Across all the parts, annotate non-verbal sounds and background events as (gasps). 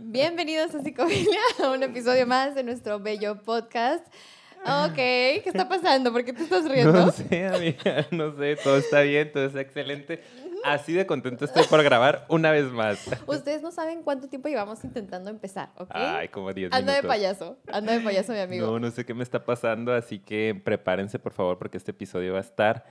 Bienvenidos a Psicofilia, (laughs) a un episodio más de nuestro bello podcast. Ok, ¿qué está pasando? ¿Por qué te estás riendo? No sé, amiga, no sé, todo está bien, todo está excelente. Así de contento estoy por grabar una vez más. Ustedes no saben cuánto tiempo llevamos intentando empezar, ¿ok? Ay, como 10 Anda de minutos. payaso, anda de payaso, mi amigo. No, no sé qué me está pasando, así que prepárense, por favor, porque este episodio va a estar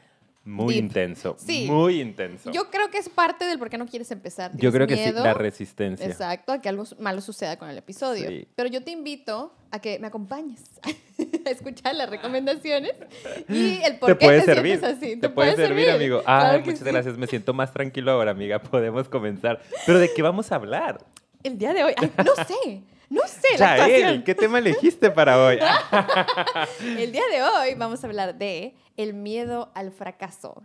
muy Deep. intenso. Sí. Muy intenso. Yo creo que es parte del por qué no quieres empezar. Yo ¿Tienes creo que sí, la resistencia. Exacto, a que algo malo suceda con el episodio. Sí. Pero yo te invito a que me acompañes (laughs) a escuchar las recomendaciones y el por Te qué puede te servir. sientes así. Te puede servir, amigo. Claro muchas sí. gracias. Me siento más tranquilo ahora, amiga. Podemos comenzar. Pero ¿de qué vamos a hablar? El día de hoy, ay, no sé, no sé la Chael, actuación. ¿qué tema elegiste para hoy? (laughs) El día de hoy vamos a hablar de el miedo al fracaso.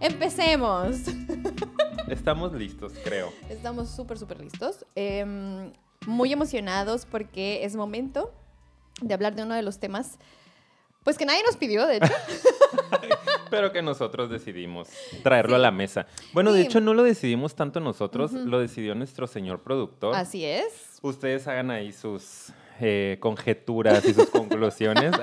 Empecemos. (laughs) Estamos listos, creo. Estamos súper, súper listos. Em, muy emocionados porque es momento de hablar de uno de los temas, pues que nadie nos pidió, de hecho. (laughs) Pero que nosotros decidimos traerlo a la mesa. Bueno, de hecho no lo decidimos tanto nosotros, lo decidió nuestro señor productor. Así es. Ustedes hagan ahí sus eh, conjeturas y sus conclusiones. (laughs)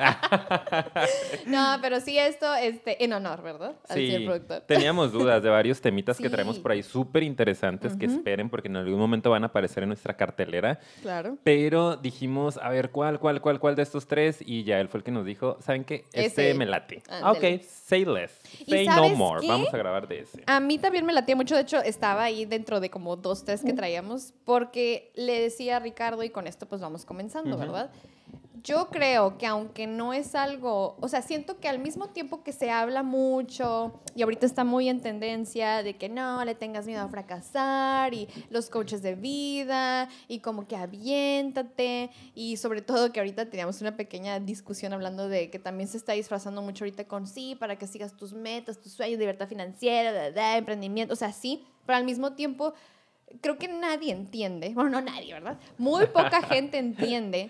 No, pero sí esto este, en honor, ¿verdad? Al sí, productor. teníamos dudas de varios temitas que traemos por ahí súper interesantes que esperen porque en algún momento van a aparecer en nuestra cartelera. Claro. Pero dijimos, a ver, ¿cuál, cuál, cuál, cuál de estos tres? Y ya él fue el que nos dijo, ¿saben qué? Este Ese. me late. Ándale. Ok, say less. ¿Y Say no more. qué? Vamos a grabar de ese. A mí también me latía mucho, de hecho estaba ahí dentro de como dos, tres que traíamos, porque le decía a Ricardo, y con esto pues vamos comenzando, ¿verdad? Yo creo que aunque no es algo, o sea, siento que al mismo tiempo que se habla mucho y ahorita está muy en tendencia de que no le tengas miedo a fracasar y los coaches de vida y como que aviéntate y sobre todo que ahorita teníamos una pequeña discusión hablando de que también se está disfrazando mucho ahorita con sí, para que sigas tus metas, tus sueños, libertad financiera, da, da, emprendimiento, o sea, sí, pero al mismo tiempo creo que nadie entiende, bueno, no nadie, ¿verdad? Muy poca gente entiende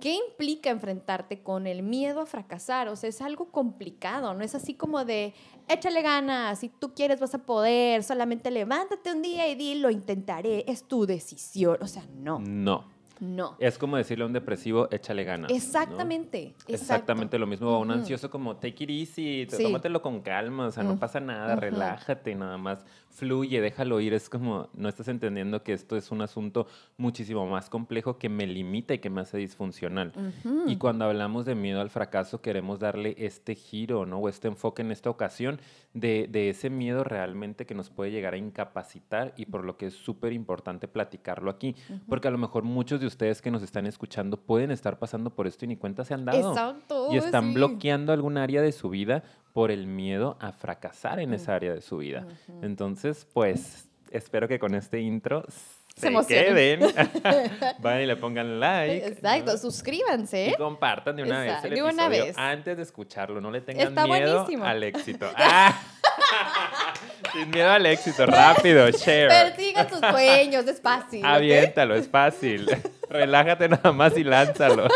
qué implica enfrentarte con el miedo a fracasar. O sea, es algo complicado, no es así como de, échale ganas, si tú quieres vas a poder, solamente levántate un día y di, lo intentaré, es tu decisión. O sea, no, No. no. Es como decirle a un depresivo, échale ganas. Exactamente. Exactamente lo mismo. A un ansioso como, take it easy, Sí. tómatelo con calma, o sea, no pasa nada, relájate, nada más fluye, déjalo ir. Es como, no estás entendiendo que esto es un asunto muchísimo más complejo que me limita y que me hace disfuncional. Y cuando hablamos de miedo al fracaso, queremos darle este giro, ¿no? O este enfoque en esta ocasión de, de ese miedo realmente que nos puede llegar a incapacitar y por lo que es súper importante platicarlo aquí. Porque a lo mejor muchos de ustedes que nos están escuchando pueden estar pasando por esto y ni cuenta se han dado. Exacto. Y están sí. bloqueando algún área de su vida por el miedo a fracasar en esa área de su vida. Entonces, pues, espero que con este intro se, emocionen. queden. (laughs) Vayan y le pongan like. Exacto, ¿no? suscríbanse. Y compartan de una vez Exacto, el de una vez. antes de escucharlo. No le tengan Está miedo buenísimo. al éxito. (laughs) ¡Ah! (laughs) Sin miedo al éxito. Rápido, share. Persiga tus sueños, es fácil. Aviéntalo, es fácil. Relájate nada más y lánzalo.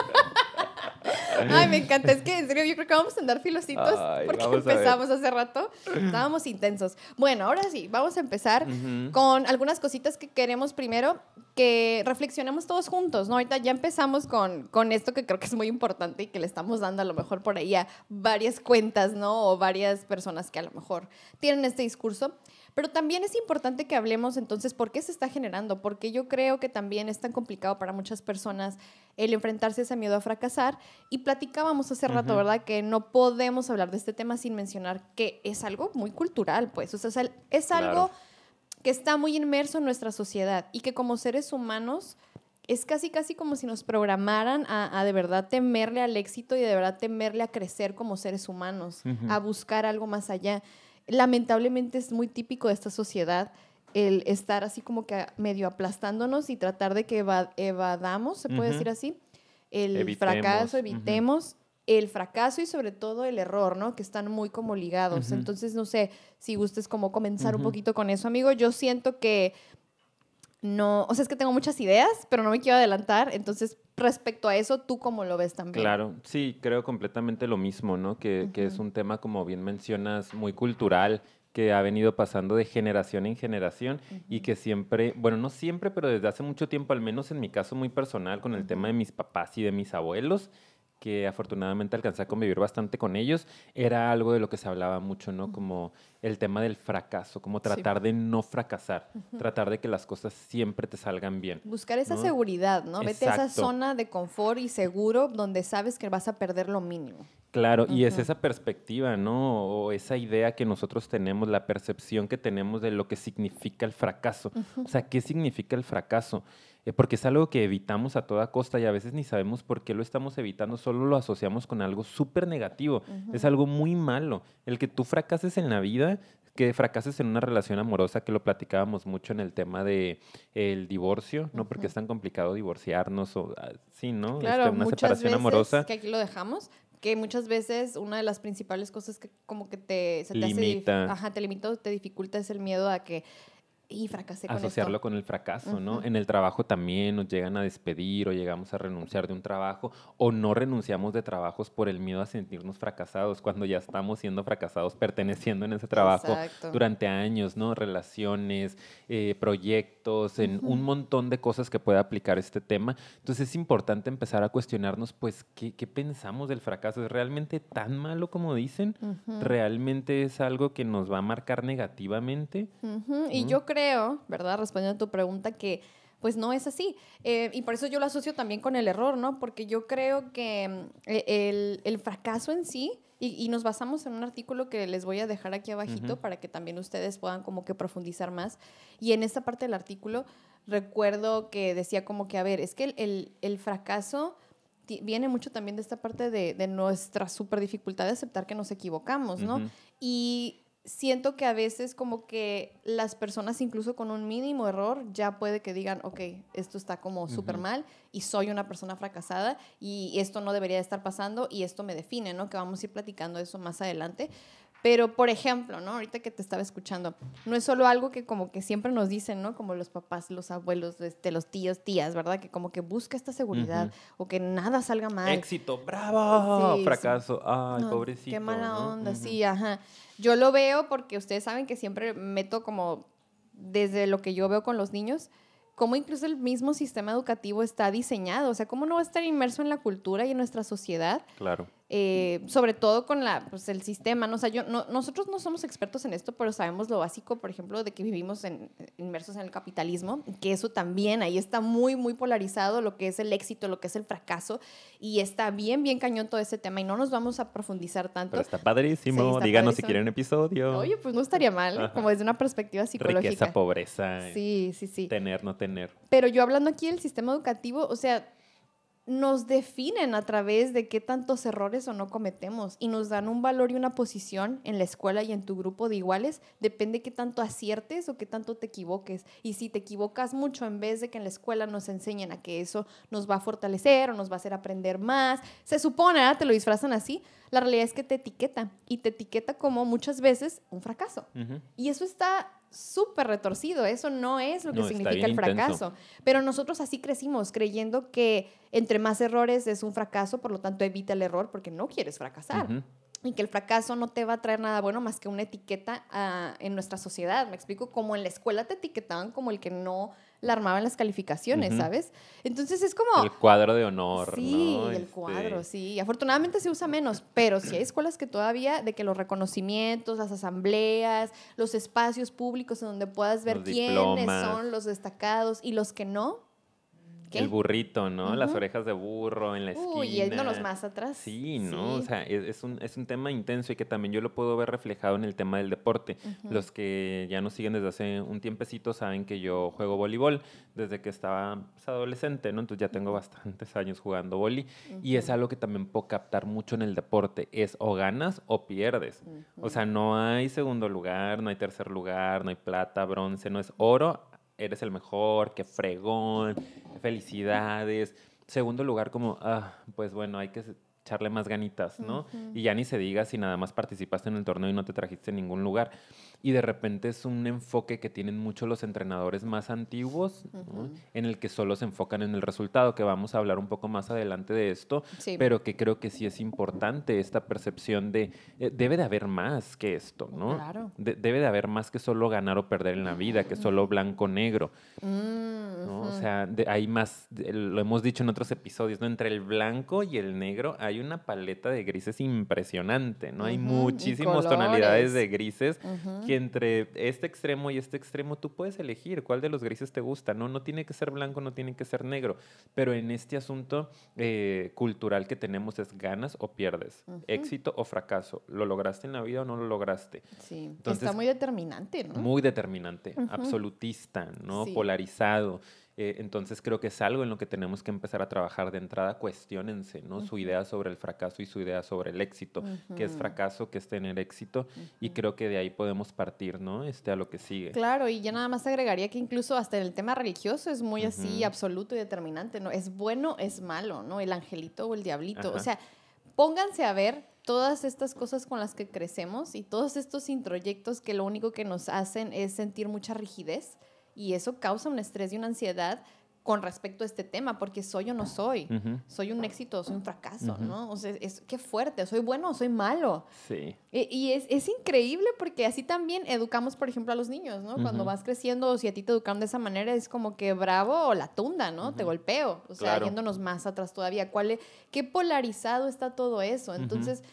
Ay, me encanta. Es que en serio, yo creo que vamos a andar filositos Ay, porque empezamos hace rato. Estábamos intensos. Bueno, ahora sí, vamos a empezar Ujú. con algunas cositas que queremos primero que reflexionemos todos juntos, ¿no? Ahorita ya empezamos con, con esto que creo que es muy importante y que le estamos dando a lo mejor por ahí a varias cuentas, ¿no? O varias personas que a lo mejor tienen este discurso. Pero también es importante que hablemos entonces por qué se está generando, porque yo creo que también es tan complicado para muchas personas el enfrentarse a ese miedo a fracasar. Y platicábamos hace rato, Ujú. ¿verdad? Que no podemos hablar de este tema sin mencionar que es algo muy cultural, pues. O sea, es algo Claro. que está muy inmerso en nuestra sociedad y que como seres humanos es casi, casi como si nos programaran a, a de verdad temerle al éxito y de verdad temerle a crecer como seres humanos, a buscar algo más allá. Lamentablemente es muy típico de esta sociedad el estar así como que medio aplastándonos y tratar de que eva- evadamos, se puede decir así, el Evitemos, fracaso, evitemos el fracaso y sobre todo el error, ¿no? Que están muy como ligados. Entonces, no sé si gustes como comenzar un poquito con eso, amigo. Yo siento que no, o sea, es que tengo muchas ideas, pero no me quiero adelantar. Entonces, respecto a eso, ¿tú cómo lo ves también? Claro, sí, creo completamente lo mismo, ¿no? Que, que es un tema, como bien mencionas, muy cultural que ha venido pasando de generación en generación y que siempre, bueno, no siempre, pero desde hace mucho tiempo, al menos en mi caso muy personal, con el tema de mis papás y de mis abuelos, que afortunadamente alcancé a convivir bastante con ellos, era algo de lo que se hablaba mucho, ¿no? Como el tema del fracaso, como tratar de no fracasar, tratar de que las cosas siempre te salgan bien. Buscar esa seguridad, ¿no? Vete a esa zona de confort y seguro donde sabes que vas a perder lo mínimo. Claro, y es esa perspectiva, ¿no? O esa idea que nosotros tenemos, la percepción que tenemos de lo que significa el fracaso. O sea, ¿qué significa el fracaso? Eh, porque es algo que evitamos a toda costa y a veces ni sabemos por qué lo estamos evitando, solo lo asociamos con algo súper negativo. Es algo muy malo. El que tú fracases en la vida, que fracases en una relación amorosa, que lo platicábamos mucho en el tema de el divorcio, ¿no? Porque es tan complicado divorciarnos o ah, sí, ¿no? Claro, este, una separación amorosa. Que aquí lo dejamos, que muchas veces una de las principales cosas que como que te, se te limita. ajá, te limita o te dificulta es el miedo a que y fracasé con Asociarlo con el fracaso, ¿no? En el trabajo también nos llegan a despedir o llegamos a renunciar de un trabajo o no renunciamos de trabajos por el miedo a sentirnos fracasados cuando ya estamos siendo fracasados perteneciendo en ese trabajo durante años, ¿no? Relaciones, eh, proyectos, en un montón de cosas que puede aplicar este tema. Entonces es importante empezar a cuestionarnos, pues, ¿qué, qué pensamos del fracaso? ¿Es realmente tan malo como dicen? ¿Realmente es algo que nos va a marcar negativamente? Y yo creo creo, ¿verdad? Respondiendo a tu pregunta, que pues no es así. Eh, y por eso yo lo asocio también con el error, ¿no? Porque yo creo que mm, e, el, el fracaso en sí, y, nos basamos en un artículo que les voy a dejar aquí abajito para que también ustedes puedan como que profundizar más. Y en esta parte del artículo recuerdo que decía como que, a ver, es que el, el, fracaso viene mucho también de esta parte de, de, nuestra super dificultad de aceptar que nos equivocamos, ¿no? Y siento que a veces como que las personas incluso con un mínimo error ya puede que digan, ok, esto está como súper mal y soy una persona fracasada y esto no debería estar pasando y esto me define, ¿no? Que vamos a ir platicando eso más adelante. Pero, por ejemplo, ¿no? Ahorita que te estaba escuchando, no es solo algo que como que siempre nos dicen, ¿no? Como los papás, los abuelos, este, los tíos, tías, ¿verdad? Que como que busca esta seguridad o que nada salga mal. Éxito, bravo, fracaso, ay, pobrecito. Qué mala onda, sí, ajá. Yo lo veo porque ustedes saben que siempre meto como desde lo que yo veo con los niños, cómo incluso el mismo sistema educativo está diseñado, o sea, cómo no va a estar inmerso en la cultura y en nuestra sociedad. Claro. Eh, sobre todo con la, pues, el sistema, ¿no? O sea, yo, no, nosotros no somos expertos en esto, pero sabemos lo básico, por ejemplo, de que vivimos en, inmersos en el capitalismo, que eso también ahí está muy, muy polarizado, lo que es el éxito, lo que es el fracaso, y está bien, bien cañón todo ese tema, y no nos vamos a profundizar tanto. Pero está padrísimo, díganos si quieren episodio. Oye, pues no estaría mal, como desde una perspectiva psicológica. Riqueza, pobreza. Sí, sí, sí. Tener, no tener. Pero yo hablando aquí del sistema educativo, o sea, nos definen a través de qué tantos errores o no cometemos y nos dan un valor y una posición en la escuela y en tu grupo de iguales, depende qué tanto aciertes o qué tanto te equivoques. Y si te equivocas mucho en vez de que en la escuela nos enseñen a que eso nos va a fortalecer o nos va a hacer aprender más, se supone, te lo disfrazan así, la realidad es que te etiqueta y te etiqueta como muchas veces un fracaso. Y eso está súper retorcido. Eso no es lo que significa el fracaso. Pero nosotros así crecimos, creyendo que entre más errores es un fracaso, por lo tanto evita el error porque no quieres fracasar. Y que el fracaso no te va a traer nada bueno más que una etiqueta ah, en nuestra sociedad. Me explico, como en la escuela te etiquetaban como el que no la armaba en las calificaciones, ¿sabes? Entonces es como... El cuadro de honor. Sí, el este cuadro, sí. Afortunadamente se usa menos, pero sí hay escuelas que todavía, de que los reconocimientos, las asambleas, los espacios públicos en donde puedas ver quiénes son los destacados y los que no, el burrito, ¿no? Las orejas de burro en la esquina. Uy, yéndonos más atrás. Sí, ¿no? O sea, es, un, es un tema intenso y que también yo lo puedo ver reflejado en el tema del deporte. Los que ya nos siguen desde hace un tiempecito saben que yo juego voleibol desde que estaba pues, adolescente, ¿no? Entonces ya tengo bastantes años jugando voli y es algo que también puedo captar mucho en el deporte. Es o ganas o pierdes. O sea, no hay segundo lugar, no hay tercer lugar, no hay plata, bronce, no es oro eres el mejor, qué fregón, felicidades. Segundo lugar, como, ah, pues bueno, hay que echarle más ganitas, ¿no? Y ya ni se diga si nada más participaste en el torneo y no te trajiste en ningún lugar. Y de repente es un enfoque que tienen muchos los entrenadores más antiguos, ¿no? en el que solo se enfocan en el resultado, que vamos a hablar un poco más adelante de esto, Sí. pero que creo que sí es importante esta percepción de, eh, debe de haber más que esto, ¿no? Claro. De- debe de haber más que solo ganar o perder en la vida, que solo blanco-negro. Mm, ¿no? O ujú. sea, de- hay más, de- lo hemos dicho en otros episodios, ¿no? Entre el blanco y el negro hay una paleta de grises impresionante, ¿no? Hay y muchísimas tonalidades de grises. Que entre este extremo y este extremo tú puedes elegir cuál de los grises te gusta, ¿no? No tiene que ser blanco, no tiene que ser negro, pero en este asunto eh, cultural que tenemos es ganas o pierdes, éxito o fracaso, ¿lo lograste en la vida o no lo lograste? Sí, Entonces, está muy determinante, ¿no? Muy determinante, absolutista, ¿no? Sí. Polarizado. Eh, entonces creo que es algo en lo que tenemos que empezar a trabajar de entrada. Cuestiónense, ¿no? Su idea sobre el fracaso y su idea sobre el éxito. ¿Qué es fracaso? ¿Qué es tener éxito? Y creo que de ahí podemos partir, ¿no? Este, a lo que sigue. Claro, y ya nada más agregaría que incluso hasta en el tema religioso es muy así absoluto y determinante, ¿no? Es bueno, es malo, ¿no? El angelito o el diablito. O sea, pónganse a ver todas estas cosas con las que crecemos y todos estos introyectos que lo único que nos hacen es sentir mucha rigidez y eso causa un estrés y una ansiedad con respecto a este tema, porque soy o no soy. Soy un éxito o soy un fracaso. ¿no? O sea, es, qué fuerte, soy bueno o soy malo. Sí. E- Y es, es increíble porque así también educamos, por ejemplo, a los niños, ¿no? Cuando vas creciendo, o si a ti te educaron de esa manera, es como que bravo o la tunda, ¿no? Te golpeo. O sea, Claro. yéndonos más atrás todavía. ¿Cuál es- ¿Qué polarizado está todo eso? Entonces,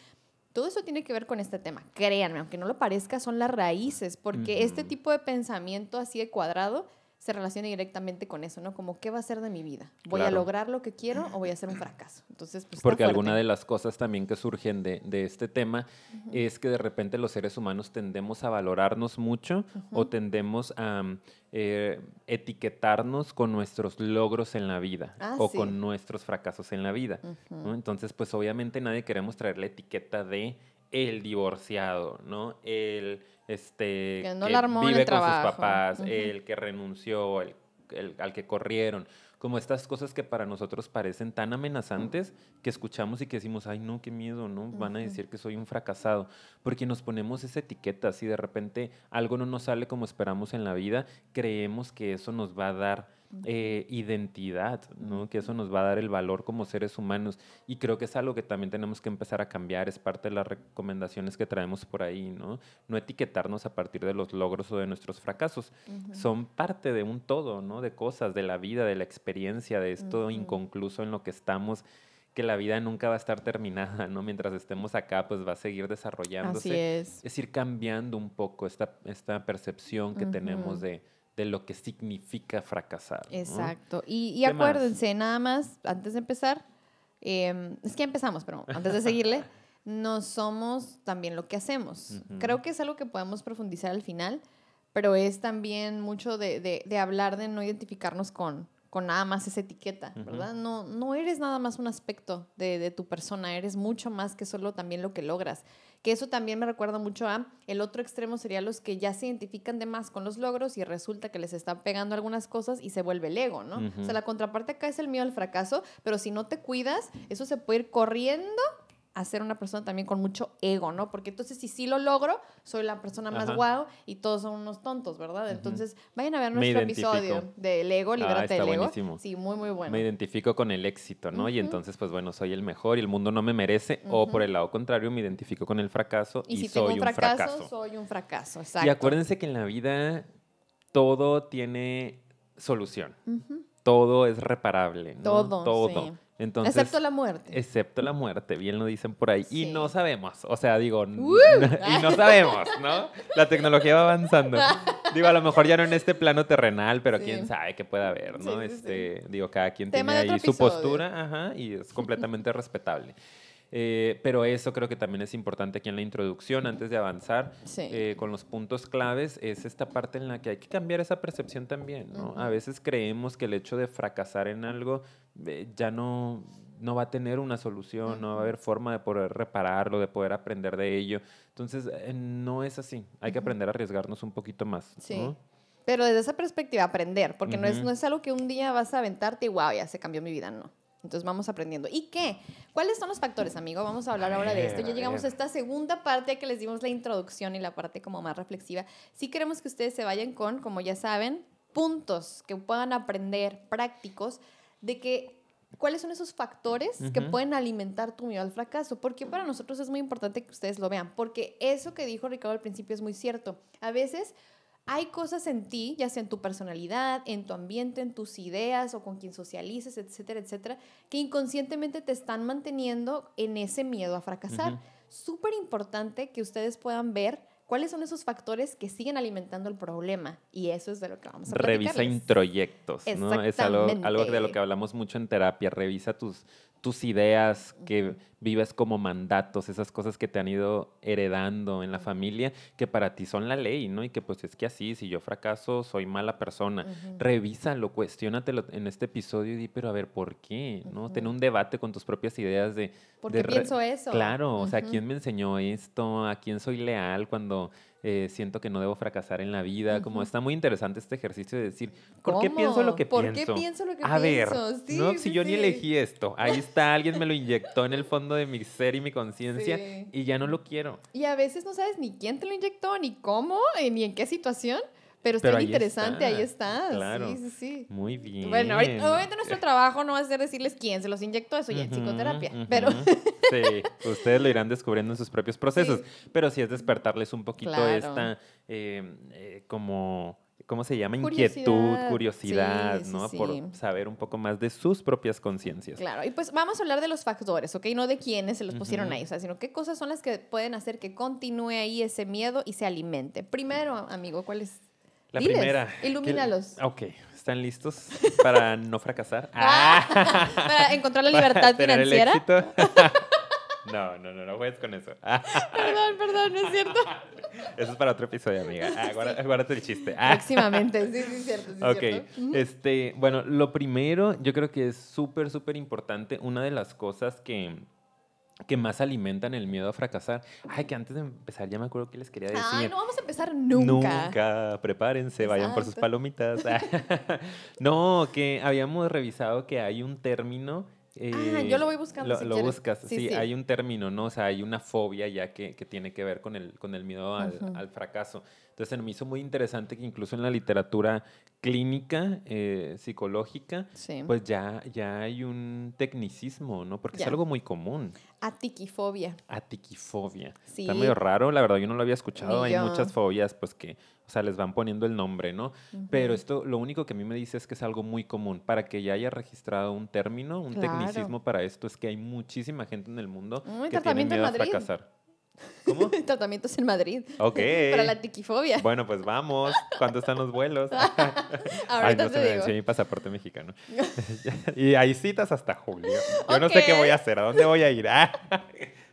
todo eso tiene que ver con este tema. Créanme, aunque no lo parezca, son las raíces, porque este tipo de pensamiento así de cuadrado se relaciona directamente con eso, ¿no? Como, ¿qué va a ser de mi vida? ¿Voy a lograr lo que quiero o voy a ser un fracaso? Entonces, pues Porque alguna de las cosas también que surgen de, de este tema es que de repente los seres humanos tendemos a valorarnos mucho o tendemos a mm, eh, etiquetarnos con nuestros logros en la vida Ah, o sí. con nuestros fracasos en la vida. Entonces, pues obviamente nadie queremos traer la etiqueta de el divorciado, ¿no? El este Que no la armó en el vive con sus papás, el que renunció, el, el- al que corrieron, como estas cosas que para nosotros parecen tan amenazantes que escuchamos y que decimos, ay no, qué miedo, ¿no? Van a decir que soy un fracasado, porque nos ponemos esa etiqueta, si de repente algo no nos sale como esperamos en la vida, creemos que eso nos va a dar eh, identidad, ¿no? Que eso nos va a dar el valor como seres humanos. Y creo que es algo que también tenemos que empezar a cambiar, es parte de las recomendaciones que traemos por ahí, ¿no? No etiquetarnos a partir de los logros o de nuestros fracasos. Son parte de un todo, ¿no? De cosas, de la vida, de la experiencia, de esto inconcluso en lo que estamos que la vida nunca va a estar terminada, ¿no? Mientras estemos acá, pues va a seguir desarrollándose Así es. es ir cambiando un poco esta, esta percepción que tenemos de, de lo que significa fracasar. ¿no? Exacto. Y, y acuérdense, nada más, antes de empezar, em, es que empezamos, pero antes de seguirle, (laughs) no somos también lo que hacemos. Creo que es algo que podemos profundizar al final, pero es también mucho de, de- de hablar de no identificarnos con, con nada más esa etiqueta. ¿verdad? No, no eres nada más un aspecto de, de tu persona, eres mucho más que solo también lo que logras. Que eso también me recuerda mucho a el otro extremo sería los que ya se identifican de más con los logros y resulta que les están pegando algunas cosas y se vuelve el ego, ¿no? O sea, la contraparte acá es el miedo al fracaso, pero si no te cuidas, eso se puede ir corriendo a ser una persona también con mucho ego, ¿no? Porque entonces si sí lo logro, soy la persona más Ajá. guau y todos son unos tontos, ¿verdad? Entonces, vayan a ver nuestro episodio del ego, Ah, libérate está del ego. buenísimo. Sí, muy, muy bueno. Me identifico con el éxito, ¿no? Y entonces, pues bueno, soy el mejor y el mundo no me merece. O por el lado contrario, me identifico con el fracaso y, y si soy tengo un fracaso, fracaso. soy un fracaso, exacto. Y acuérdense que en la vida todo tiene solución. Todo es reparable. ¿no? Todo, Todo. sí. Entonces, Excepto la muerte. Excepto la muerte, bien lo dicen por ahí. Y no sabemos, o sea, digo, ¡Uh! (laughs) y no sabemos, ¿no? La tecnología va avanzando. (laughs) Digo, a lo mejor ya no en este plano terrenal, pero Sí. quién sabe qué puede haber, ¿no? Sí, este, Digo, cada quien Tema tiene ahí su episodio. postura, ajá, y es completamente (laughs) respetable. Eh, pero eso creo que también es importante aquí en la introducción, antes de avanzar Sí. eh, con los puntos claves, es esta parte en la que hay que cambiar esa percepción también, ¿no? A veces creemos que el hecho de fracasar en algo eh, ya no, no va a tener una solución, no va a haber forma de poder repararlo, de poder aprender de ello. Entonces, no es así. Hay que aprender a arriesgarnos un poquito más. Sí. ¿no? Pero desde esa perspectiva, aprender, porque no, es, no es algo que un día vas a aventarte y wow, ya se cambió mi vida, no. Entonces vamos aprendiendo. ¿Y qué? ¿Cuáles son los factores, amigo? Vamos a hablar ahora de esto. Ya llegamos a esta segunda parte que les dimos la introducción y la parte como más reflexiva. Sí queremos que ustedes se vayan con, como ya saben, puntos que puedan aprender prácticos de que cuáles son esos factores que pueden alimentar tu miedo al fracaso. Porque para nosotros es muy importante que ustedes lo vean, porque eso que dijo Ricardo al principio es muy cierto. A veces hay cosas en ti, ya sea en tu personalidad, en tu ambiente, en tus ideas o con quien socialices, etcétera, etcétera, que inconscientemente te están manteniendo en ese miedo a fracasar. Súper importante que ustedes puedan ver cuáles son esos factores que siguen alimentando el problema. Y eso es de lo que vamos a Revisa introyectos, ¿no? Es algo, algo de lo que hablamos mucho en terapia. Revisa tus, tus ideas que vives como mandatos, esas cosas que te han ido heredando en la familia, que para ti son la ley, ¿no? Y que pues es que así, si yo fracaso, soy mala persona. Revísalo, cuestiónatelo en este episodio y di, pero a ver, ¿por qué? ¿No? Ten un debate con tus propias ideas de... ¿Por qué pienso eso? Claro, o sea, ¿quién me enseñó esto? ¿A quién soy leal cuando eh, siento que no debo fracasar en la vida. Como está muy interesante este ejercicio de decir, ¿por qué pienso lo que ¿Por pienso? ¿Por qué pienso lo que a pienso? Ver, ¿no? si yo ni elegí esto, ahí está, (laughs) alguien me lo inyectó en el fondo de mi ser y mi conciencia y ya no lo quiero. Y a veces no sabes ni quién te lo inyectó, ni cómo, eh, ni en qué situación. Pero está interesante, ahí está. Claro. Sí, sí, sí. Muy bien. Bueno, obviamente nuestro trabajo no va a ser decirles quién se los inyectó, eso ya en psicoterapia. pero. sí, ustedes lo irán descubriendo en sus propios procesos. Pero sí es despertarles un poquito esta, eh, eh, como. ¿Cómo se llama? Inquietud, curiosidad, ¿no? Por saber un poco más de sus propias conciencias. Claro, y pues vamos a hablar de los factores, ¿ok? No de quiénes se los pusieron ahí, o sea, sino qué cosas son las que pueden hacer que continúe ahí ese miedo y se alimente. Primero, amigo, ¿cuál es? La primera. Ilumínalos. Ok, ¿están listos para (laughs) no fracasar? Ah. para encontrar la libertad financiera. (laughs) No, no, no, no juegues con eso. perdón, perdón, no es cierto. (laughs) Eso es para otro episodio, amiga. Ah, guárdate el chiste. Ah. Próximamente, sí, sí, es cierto. Sí, ok, este, bueno, lo primero, yo creo que es súper, súper importante. Una de las cosas que, que más alimentan el miedo a fracasar. Ay, que antes de empezar ya me acuerdo que les quería decir. Ah, no vamos a empezar nunca. Nunca, prepárense, vayan por sus palomitas. (laughs) no, que habíamos revisado que hay un término ah, yo lo voy buscando. Lo, buscas, sí, hay un término, ¿no? O sea, hay una fobia ya que, que tiene que ver con el, con el miedo al, al, fracaso. Entonces, me hizo muy interesante que incluso en la literatura clínica, eh, psicológica, pues ya, ya hay un tecnicismo, ¿no? Porque es algo muy común. Atiquifobia. Atiquifobia. Está medio raro, la verdad, yo no lo había escuchado. Hay muchas fobias, pues que o sea, les van poniendo el nombre, ¿no? Pero esto, lo único que a mí me dice es que es algo muy común. Para que ya haya registrado un término, un tecnicismo para esto, es que hay muchísima gente en el mundo que tiene miedo a fracasar. (laughs) ¿Cómo? Tratamientos en Madrid. Ok. (laughs) Para la tiquifobia. Bueno, pues vamos. ¿Cuánto están los vuelos? (laughs) Ahorita Ay, no te se me mi pasaporte mexicano. y hay citas hasta julio. Yo no sé qué voy a hacer. ¿A dónde voy a ir?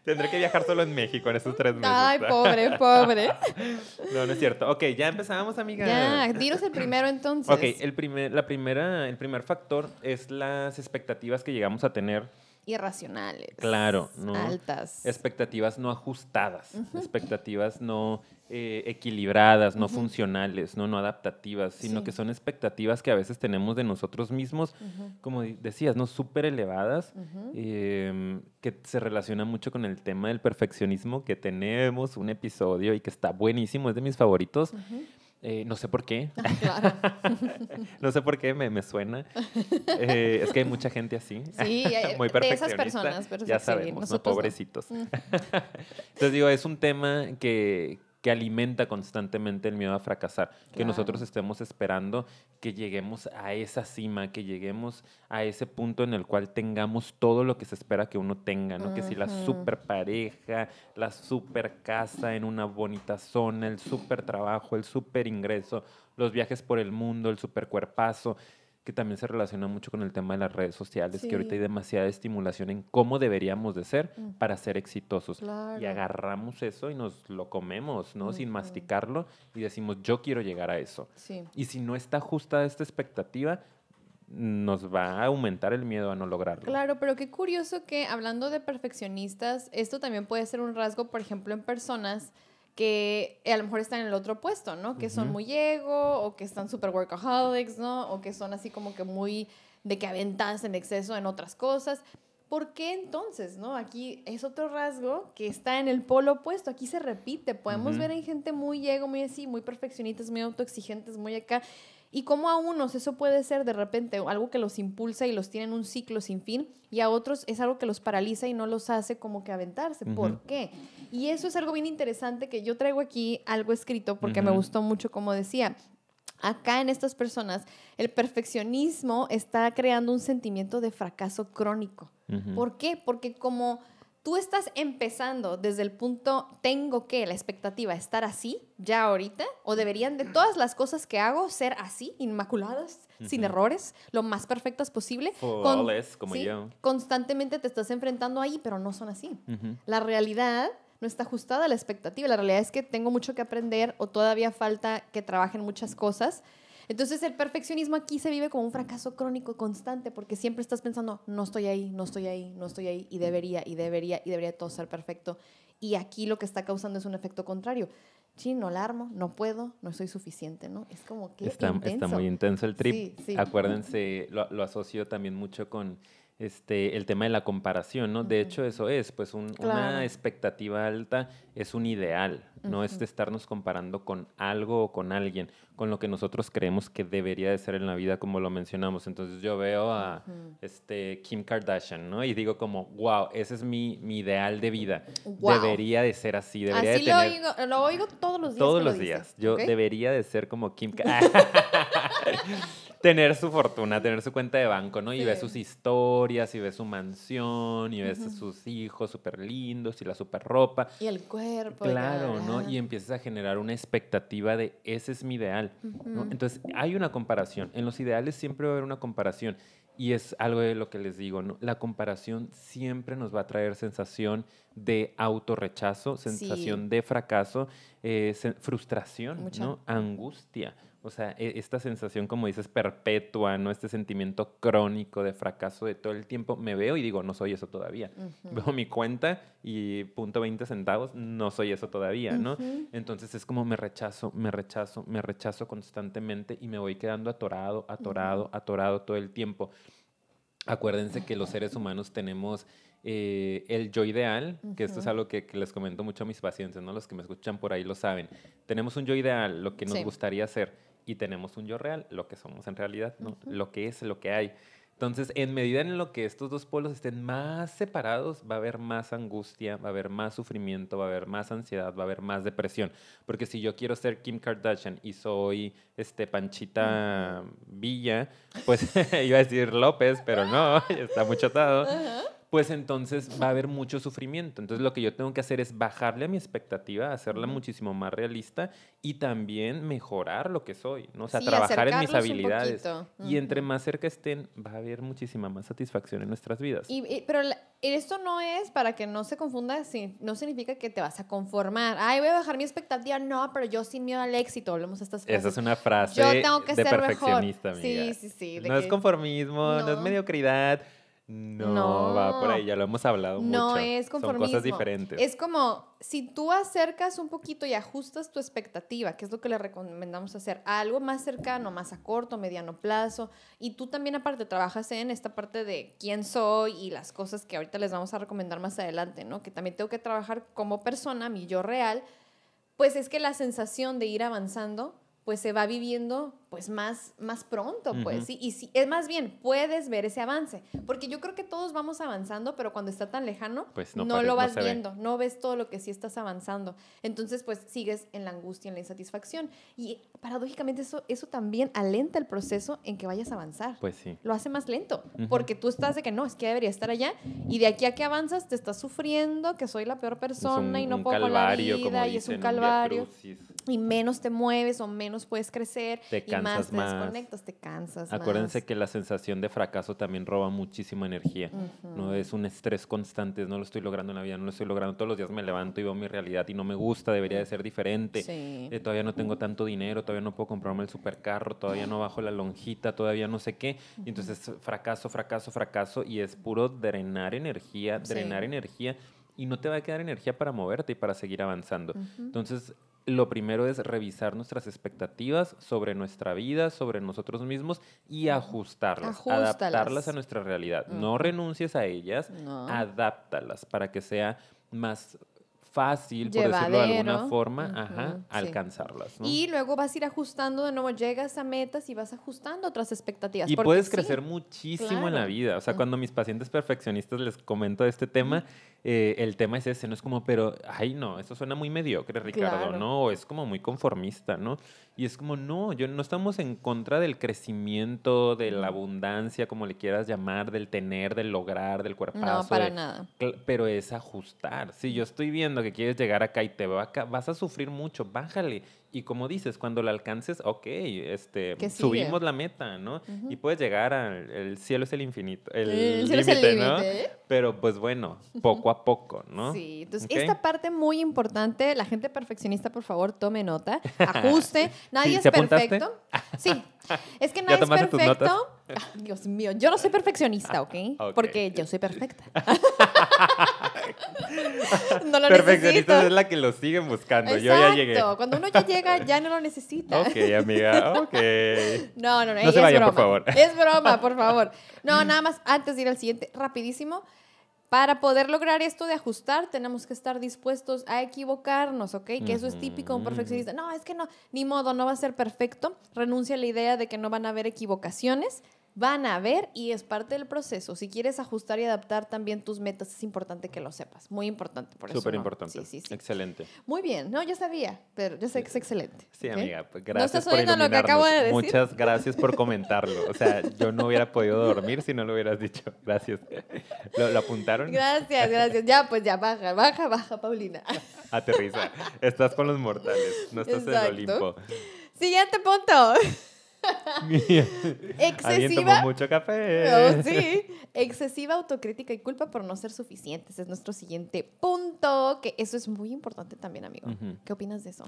Tendré que viajar solo en México en estos tres meses. Ay, pobre, pobre. (laughs) No, no es cierto. Ok, ya empezamos, amiga. Ya, dinos el primero entonces. Ok, el primer, la primera, el primer factor es las expectativas que llegamos a tener irracionales. Claro, ¿no? Altas. Expectativas no ajustadas, expectativas no eh, equilibradas, no funcionales, no, no adaptativas, sino que son expectativas que a veces tenemos de nosotros mismos, como decías, ¿no? Súper elevadas, em, que se relaciona mucho con el tema del perfeccionismo, que tenemos un episodio y que está buenísimo, es de mis favoritos. Eh, no sé por qué. Claro. (laughs) no sé por qué me, me suena. Eh, es que hay mucha gente así. Sí, (laughs) muy de esas personas. Pero ya sabemos, ¿no? pobrecitos. (laughs) Entonces digo, es un tema que, que alimenta constantemente el miedo a fracasar, que nosotros estemos esperando que lleguemos a esa cima, que lleguemos a ese punto en el cual tengamos todo lo que se espera que uno tenga, ¿no? Que si la super pareja, la super casa en una bonita zona, el super trabajo, el super ingreso, los viajes por el mundo, el super cuerpazo que también se relaciona mucho con el tema de las redes sociales, que ahorita hay demasiada estimulación en cómo deberíamos de ser para ser exitosos. Y agarramos eso y nos lo comemos, ¿no? Sin masticarlo y decimos, yo quiero llegar a eso. Y si no está justa esta expectativa, nos va a aumentar el miedo a no lograrlo. Claro, pero qué curioso que hablando de perfeccionistas, esto también puede ser un rasgo, por ejemplo, en personas que a lo mejor están en el otro puesto, ¿no? Que son muy ego o que están super workaholics, ¿no? O que son así como que muy de que aventas en exceso en otras cosas. ¿Por qué entonces, no? Aquí es otro rasgo que está en el polo opuesto. Aquí se repite. Podemos ver en gente muy ego, muy así, muy perfeccionistas, muy autoexigentes, muy acá. Y como a unos eso puede ser de repente algo que los impulsa y los tiene en un ciclo sin fin, y a otros es algo que los paraliza y no los hace como que aventarse. ¿Por qué? Y eso es algo bien interesante que yo traigo aquí algo escrito porque me gustó mucho como decía. Acá en estas personas, el perfeccionismo está creando un sentimiento de fracaso crónico. ¿Por qué? Porque como tú estás empezando desde el punto, tengo que, la expectativa, estar así, ya ahorita, o deberían de todas las cosas que hago ser así, inmaculadas, sin errores, lo más perfectas posible. como yo. Constantemente te estás enfrentando ahí, pero no son así. La realidad no está ajustada a la expectativa. La realidad es que tengo mucho que aprender o todavía falta que trabajen muchas cosas entonces el perfeccionismo aquí se vive como un fracaso crónico constante porque siempre estás pensando, no estoy ahí, no estoy ahí, no estoy ahí y debería, y debería, y debería todo ser perfecto. Y aquí lo que está causando es un efecto contrario. Sí, no la armo, no puedo, no soy suficiente, ¿no? Es como que está, está muy intenso el trip. Acuérdense, lo, lo asocio también mucho con este, el tema de la comparación, ¿no? De hecho, eso es, pues una expectativa alta es un ideal, no es de estarnos comparando con algo o con alguien, con lo que nosotros creemos que debería de ser en la vida, como lo mencionamos. Entonces yo veo a este, Kim Kardashian, ¿no? Y digo como, wow, ese es mi, mi ideal de vida. Debería de ser así, debería así de tener... lo, oigo, lo oigo todos los días. Todos los días. Yo debería de ser como Kim Kardashian. (laughs) (laughs) tener su fortuna, tener su cuenta de banco, ¿no? Y ve sus historias, y ve su mansión, y ves a sus hijos súper lindos, y la súper ropa. Y el cuerpo. Claro, ¿no? Y empiezas a generar una expectativa de ese es mi ideal, ¿no? Entonces, hay una comparación. En los ideales siempre va a haber una comparación. Y es algo de lo que les digo, ¿no? La comparación siempre nos va a traer sensación de autorrechazo, sensación de fracaso, eh, frustración, ¿no? Angustia. O sea, e, esta sensación, como dices, perpetua, ¿no? Este sentimiento crónico de fracaso de todo el tiempo. Me veo y digo, no soy eso todavía. Veo mi cuenta y punto 20 centavos, no soy eso todavía, ¿no? Entonces es como me rechazo, me rechazo, me rechazo constantemente y me voy quedando atorado, atorado, atorado todo el tiempo. Acuérdense que los seres humanos tenemos eh, el yo ideal, que esto es algo que, les comento mucho a mis pacientes, ¿no? Los que me escuchan por ahí lo saben. Tenemos un yo ideal, lo que nos gustaría ser y tenemos un yo real, lo que somos en realidad, ¿no? Lo que es, lo que hay. Entonces, en medida en lo que estos dos polos estén más separados, va a haber más angustia, va a haber más sufrimiento, va a haber más ansiedad, va a haber más depresión. Porque si yo quiero ser Kim Kardashian y soy este Panchita Villa, pues (laughs) iba a decir López, pero no, (laughs) está mucho atado pues entonces va a haber mucho sufrimiento. Entonces lo que yo tengo que hacer es bajarle a mi expectativa, hacerla muchísimo más realista y también mejorar lo que soy, ¿no? O sea, trabajar en mis habilidades. Y entre más cerca estén, va a haber muchísima más satisfacción en nuestras vidas. Y, pero esto no es, para que no se confunda, no significa que te vas a conformar. Ay, voy a bajar mi expectativa. No, pero yo sin miedo al éxito. A estas frases. Esa es una frase de perfeccionista, Sí, sí, sí. No es conformismo, no es mediocridad no, va por ahí, ya lo hemos hablado mucho. No es conformismo. Son cosas diferentes. Es como si tú acercas un poquito y ajustas tu expectativa, que es lo que le recomendamos hacer, a algo más cercano, más a corto, mediano plazo, y tú también aparte trabajas en esta parte de quién soy y las cosas que ahorita les vamos a recomendar más adelante, ¿no? Que también tengo que trabajar como persona, mi yo real, pues es que la sensación de ir avanzando pues se va viviendo pues más, más pronto, pues, ¿sí? Y si, es más bien, puedes ver ese avance, porque yo creo que todos vamos avanzando, pero cuando está tan lejano, pues no, lo vas viendo, no ves todo lo que sí estás avanzando. Entonces, pues sigues en la angustia, en la insatisfacción. Y paradójicamente eso, eso también alenta el proceso en que vayas a avanzar. Pues sí. Lo hace más lento, porque tú estás de que no, es que debería estar allá, y de aquí a que avanzas te estás sufriendo, que soy la peor persona y no puedo con la vida, y es un calvario. Y menos te mueves o menos puedes crecer. Te más te desconectas, te cansas. Acuérdense que la sensación de fracaso también roba muchísima energía. No es un estrés constante, no lo estoy logrando en la vida, no lo estoy logrando. Todos los días me levanto y veo mi realidad y no me gusta, debería de ser diferente. Eh, todavía no tengo tanto dinero, todavía no puedo comprarme el supercarro, todavía no bajo la lonjita, todavía no sé qué. Y entonces fracaso, fracaso, fracaso y es puro drenar energía, drenar energía y no te va a quedar energía para moverte y para seguir avanzando. Entonces, lo primero es revisar nuestras expectativas sobre nuestra vida, sobre nosotros mismos y ajustarlas, adaptarlas a nuestra realidad. No renuncies a ellas, adáptalas para que sea más fácil, por decirlo de alguna forma, ajá, alcanzarlas. Y luego vas a ir ajustando, de nuevo llegas a metas y vas ajustando otras expectativas. Y puedes crecer muchísimo en la vida. O sea, cuando mis pacientes perfeccionistas les comento este tema, eh, el tema es ese, no es como, pero, ay, no, eso suena muy mediocre, Ricardo, ¿no? O es como muy conformista, ¿no? Y es como, no, yo no estamos en contra del crecimiento, de la abundancia, como le quieras llamar, del tener, del lograr, del cuerpazo. No, para nada. Pero es ajustar. Si yo estoy viendo que quieres llegar acá y te va acá, vas a sufrir mucho, bájale. Y como dices, cuando la alcances, ok, este, subimos la meta, ¿no? Y puedes llegar al el cielo es el infinito, el límite, ¿no? Pero pues bueno, poco a poco, ¿no? Sí, entonces esta parte muy importante, la gente perfeccionista, por favor, tome nota, (laughs) ajuste, nadie es perfecto. Sí, (laughs) es que nadie es perfecto. Ah, Dios mío, yo no soy perfeccionista, ¿ok? (laughs) Porque yo soy perfecta. No lo Perfeccionista es la que lo siguen buscando. Yo ya llegué. Cuando uno ya llega, ya no lo necesita. Ok, amiga, ok. No, no, no. No se vaya, por favor. Es broma, por favor. No, nada más, antes de ir al siguiente, rapidísimo. Para poder lograr esto de ajustar, tenemos que estar dispuestos a equivocarnos, ¿ok? Que eso es típico de un perfeccionista. No, es que no, ni modo, no va a ser perfecto. Renuncia a la idea de que no van a haber equivocaciones van a ver y es parte del proceso. Si quieres ajustar y adaptar también tus metas, es importante que lo sepas. Muy importante, por eso. Súper importante. Sí, sí, sí. Excelente. Muy bien. No, yo sabía, pero yo sé que es excelente. Sí, amiga. Pues gracias ¿No estás oyendo lo que acabo de decir? Muchas (laughs) gracias por comentarlo. O sea, yo no hubiera podido dormir si no lo hubieras dicho. Gracias. ¿Lo, apuntaron? Gracias, gracias. Ya, pues ya, baja, baja, baja, Paulina. (laughs) Aterriza. Estás con los mortales, no estás en el Olimpo. Siguiente punto. (laughs) excesiva. mucho café. Sí. Excesiva autocrítica y culpa por no ser suficientes. Es nuestro siguiente punto. Que eso es muy importante también, amigo. ¿Qué opinas de eso?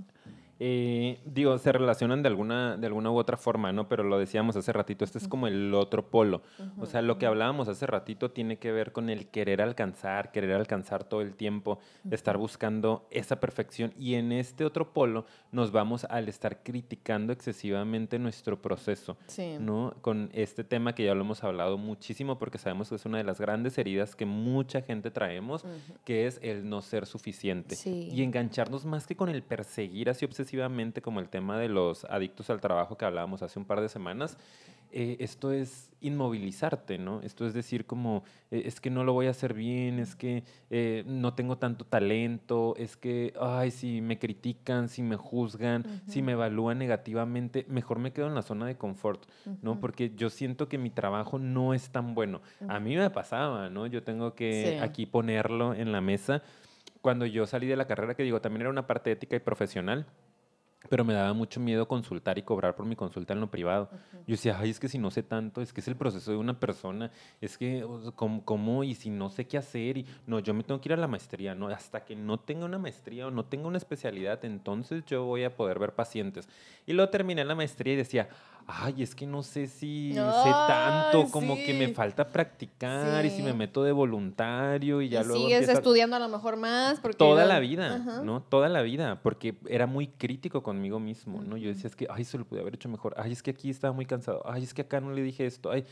Eh, digo, se relacionan de alguna, de alguna u otra forma, ¿no? Pero lo decíamos hace ratito, este es como el otro polo. o sea, lo que hablábamos hace ratito tiene que ver con el querer alcanzar, querer alcanzar todo el tiempo, estar buscando esa perfección. Y en este otro polo nos vamos al estar criticando excesivamente nuestro proceso, ¿no? Con este tema que ya lo hemos hablado muchísimo porque sabemos que es una de las grandes heridas que mucha gente traemos, que es el no ser suficiente. Y engancharnos más que con el perseguir así obsesivamente como el tema de los adictos al trabajo que hablábamos hace un par de semanas, eh, esto es inmovilizarte, ¿no? Esto es decir como, eh, es que no lo voy a hacer bien, es que eh, no tengo tanto talento, es que, ay, si me critican, si me juzgan, si me evalúan negativamente, mejor me quedo en la zona de confort, ¿no? Porque yo siento que mi trabajo no es tan bueno. A mí me pasaba, ¿no? Yo tengo que aquí ponerlo en la mesa. Cuando yo salí de la carrera, que digo, también era una parte ética y profesional, pero me daba mucho miedo consultar y cobrar por mi consulta en lo privado. Yo decía, ay, es que si no sé tanto, es que es el proceso de una persona, es que, ¿cómo, ¿cómo, Y si no sé qué hacer, y no, yo me tengo que ir a la maestría, ¿no? Hasta que no tenga una maestría o no tenga una especialidad, entonces yo voy a poder ver pacientes. Y luego terminé la maestría y decía, ay, es que no sé si sé tanto, como que me falta practicar y si me meto de voluntario y ya y luego. Sigues estudiando a lo mejor más. Porque Toda la vida, ¿no? Toda la vida, porque era muy crítico conmigo mismo, ¿no? Yo decía, es que, ay, se lo pude haber hecho mejor, ay, es que aquí estaba muy cansado, ay, es que acá no le dije esto, ay.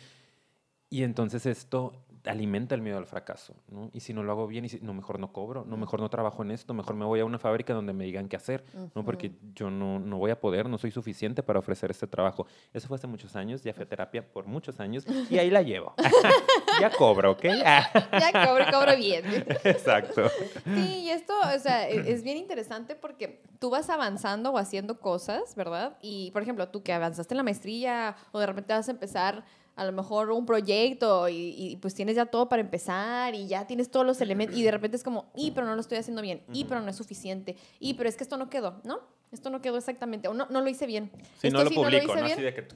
Y entonces esto alimenta el miedo al fracaso, ¿no? Y si no lo hago bien, y si, no, mejor no cobro, no, mejor no trabajo en esto, mejor me voy a una fábrica donde me digan qué hacer, ¿no? Porque yo no, no voy a poder, no soy suficiente para ofrecer este trabajo. Eso fue hace muchos años, ya fui a terapia por muchos años y ahí la llevo. (laughs) ya cobro, ¿ok? ya cobro, cobro bien. Exacto. Sí, y esto, o sea, e, es bien interesante porque tú vas avanzando o haciendo cosas, ¿verdad? Y, por ejemplo, tú que avanzaste en la maestría o de repente vas a empezar a lo mejor un proyecto y, pues tienes ya todo para empezar y ya tienes todos los elementos y de repente es como, y pero no lo estoy haciendo bien, y pero no es suficiente, y pero es que esto no quedó, ¿no? Esto no quedó exactamente, o no, no lo hice bien. Si no lo publico, no, Así de que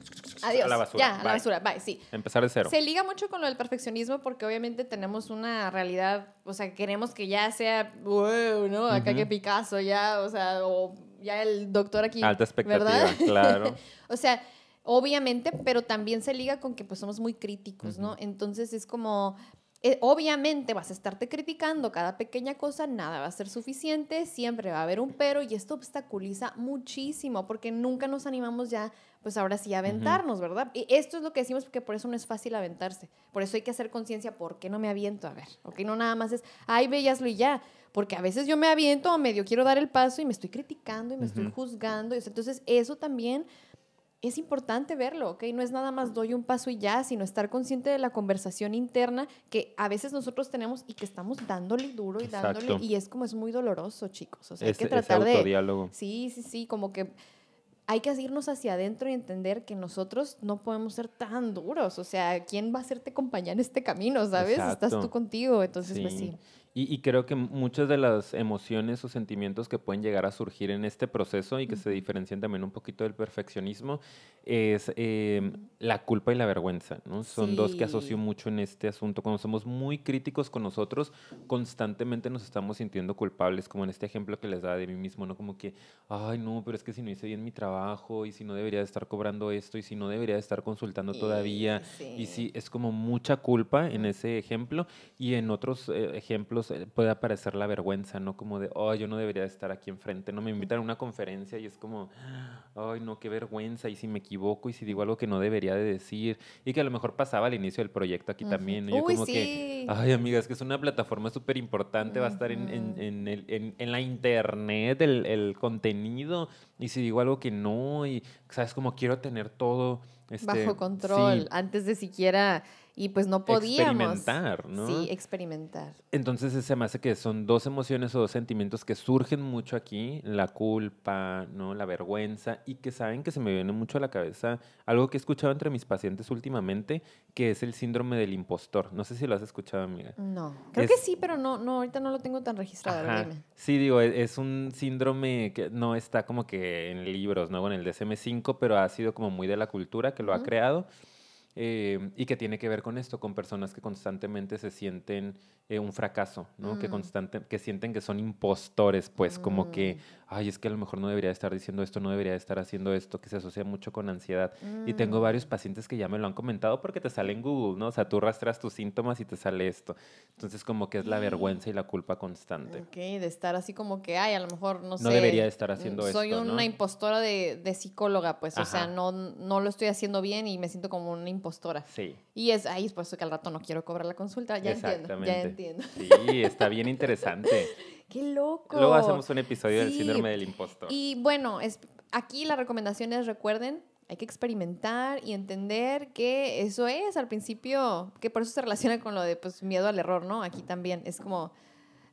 Adiós, a la basura. Ya, a la basura, bye, sí. Empezar de cero. Se liga mucho con lo del perfeccionismo porque obviamente tenemos una realidad, o sea, queremos que ya sea, wow, ¿no? Acá que Picasso ya, o sea, o ya el doctor aquí. Alta expectativa, claro. (laughs) o sea, obviamente, pero también se liga con que pues somos muy críticos, ¿no? Entonces es como eh, obviamente vas a estarte criticando cada pequeña cosa, nada va a ser suficiente, siempre va a haber un pero y esto obstaculiza muchísimo porque nunca nos animamos ya, pues ahora sí, a aventarnos, ¿verdad? Y esto es lo que decimos porque por eso no es fácil aventarse, por eso hay que hacer conciencia, ¿por qué no me aviento? A ver, ok, no nada más es, ay, veíaslo y ya, porque a veces yo me aviento o medio quiero dar el paso y me estoy criticando y me estoy juzgando, entonces eso también es importante verlo, ¿ok? No es nada más doy un paso y ya, sino estar consciente de la conversación interna que a veces nosotros tenemos y que estamos dándole duro y dándole y es como es muy doloroso, chicos. O sea, hay que tratar de Sí, sí, sí, como que hay que irnos hacia adentro y entender que nosotros no podemos ser tan duros. O sea, ¿quién va a hacerte compañía en este camino, sabes? Estás tú contigo, entonces pues sí. Y, creo que muchas de las emociones o sentimientos que pueden llegar a surgir en este proceso y que se diferencian también un poquito del perfeccionismo es em, la culpa y la vergüenza, ¿no? Son dos que asocio mucho en este asunto. Cuando somos muy críticos con nosotros, constantemente nos estamos sintiendo culpables, como en este ejemplo que les daba de mí mismo, ¿no? Como que, ay, no, pero es que si no hice bien mi trabajo y si no debería de estar cobrando esto y si no debería de estar consultando todavía. Y sí, es como mucha culpa en ese ejemplo y en otros eh, ejemplos eh, puede aparecer la vergüenza, ¿no? Como de, oh, yo no debería estar aquí enfrente, ¿no? Me invitan a una conferencia y es como, ay, no, qué vergüenza, y si me equivoco, y si digo algo que no debería de decir, y que a lo mejor pasaba al inicio del proyecto aquí también, ¿no? Yo como que, ay, amiga, es que es una plataforma súper importante, va a estar en, en, en, en, la internet el, el contenido, y si digo algo que no, y, ¿sabes? Como quiero tener todo... Este, Bajo control, antes de siquiera y pues no podíamos. Experimentar, ¿no? Sí, experimentar. Entonces se me hace que son dos emociones o dos sentimientos que surgen mucho aquí, la culpa, ¿no? La vergüenza y que saben que se me viene mucho a la cabeza algo que he escuchado entre mis pacientes últimamente, que es el síndrome del impostor. No sé si lo has escuchado, amiga. No, creo que sí, pero no, no, ahorita no lo tengo tan registrado. Dime. Sí, digo, e, es un síndrome que no está como que en libros, ¿no? En el DSM-5, pero ha sido como muy de la cultura que lo ha creado. Eh, y que tiene que ver con esto, con personas que constantemente se sienten eh, un fracaso, ¿no? Que, mm. constante, que sienten que son impostores, pues como que, mm. Ay, es que a lo mejor no debería estar diciendo esto, no debería estar haciendo esto, que se asocia mucho con ansiedad. Y tengo varios mm. pacientes que ya me lo han comentado porque te sale en Google, ¿no? O sea, tú rastras tus síntomas y te sale esto. Entonces como que es la vergüenza y la culpa constante. Ok, de estar así como que, ay, a lo mejor no, sé. No debería estar haciendo soy esto. Soy una impostora de, de, psicóloga, pues, o sea, no, no lo estoy haciendo bien y me siento como una impostora. Sí. Y es ahí, es por eso que al rato no quiero cobrar la consulta, ya entiendo, ya entiendo. Sí, está bien interesante. (laughs) ¡Qué loco! Luego hacemos un episodio del síndrome del impostor. Y bueno, es, aquí la recomendación es, recuerden, hay que experimentar y entender que eso es al principio, que por eso se relaciona con lo de pues, miedo al error, ¿no? Aquí también es como,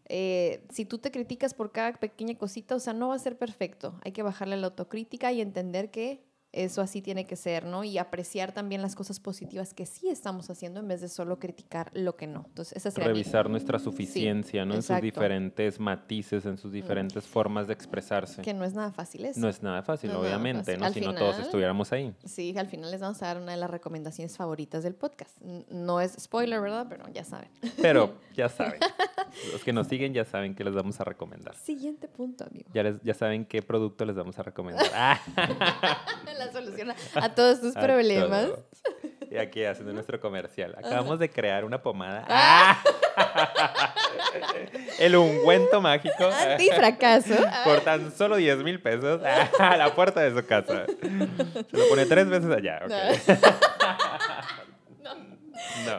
eh, si tú te criticas por cada pequeña cosita, o sea, no va a ser perfecto. Hay que bajarle la autocrítica y entender que eso así tiene que ser, ¿no? Y apreciar también las cosas positivas que sí estamos haciendo en vez de solo criticar lo que no. Entonces, esa sería Revisar nuestra suficiencia, ¿no? En sus diferentes matices, en sus diferentes formas de expresarse. Que no es nada fácil eso. No es nada fácil, obviamente, ¿no? Si no todos estuviéramos ahí. Sí, al final les vamos a dar una de las recomendaciones favoritas del podcast. No es spoiler, ¿verdad? Pero ya saben. Pero (laughs) ya saben. Los que nos siguen ya saben que les vamos a recomendar. Siguiente punto, amigo. Ya, ya saben qué producto les vamos a recomendar. (laughs) (laughs) La (laughs) solución a, todos tus problemas. Y aquí haciendo (laughs) nuestro comercial. Acabamos de crear una pomada. Ah. (laughs) El ungüento mágico. Antifracaso. Por tan solo 10 mil pesos a la puerta de su casa. Se lo pone tres veces allá.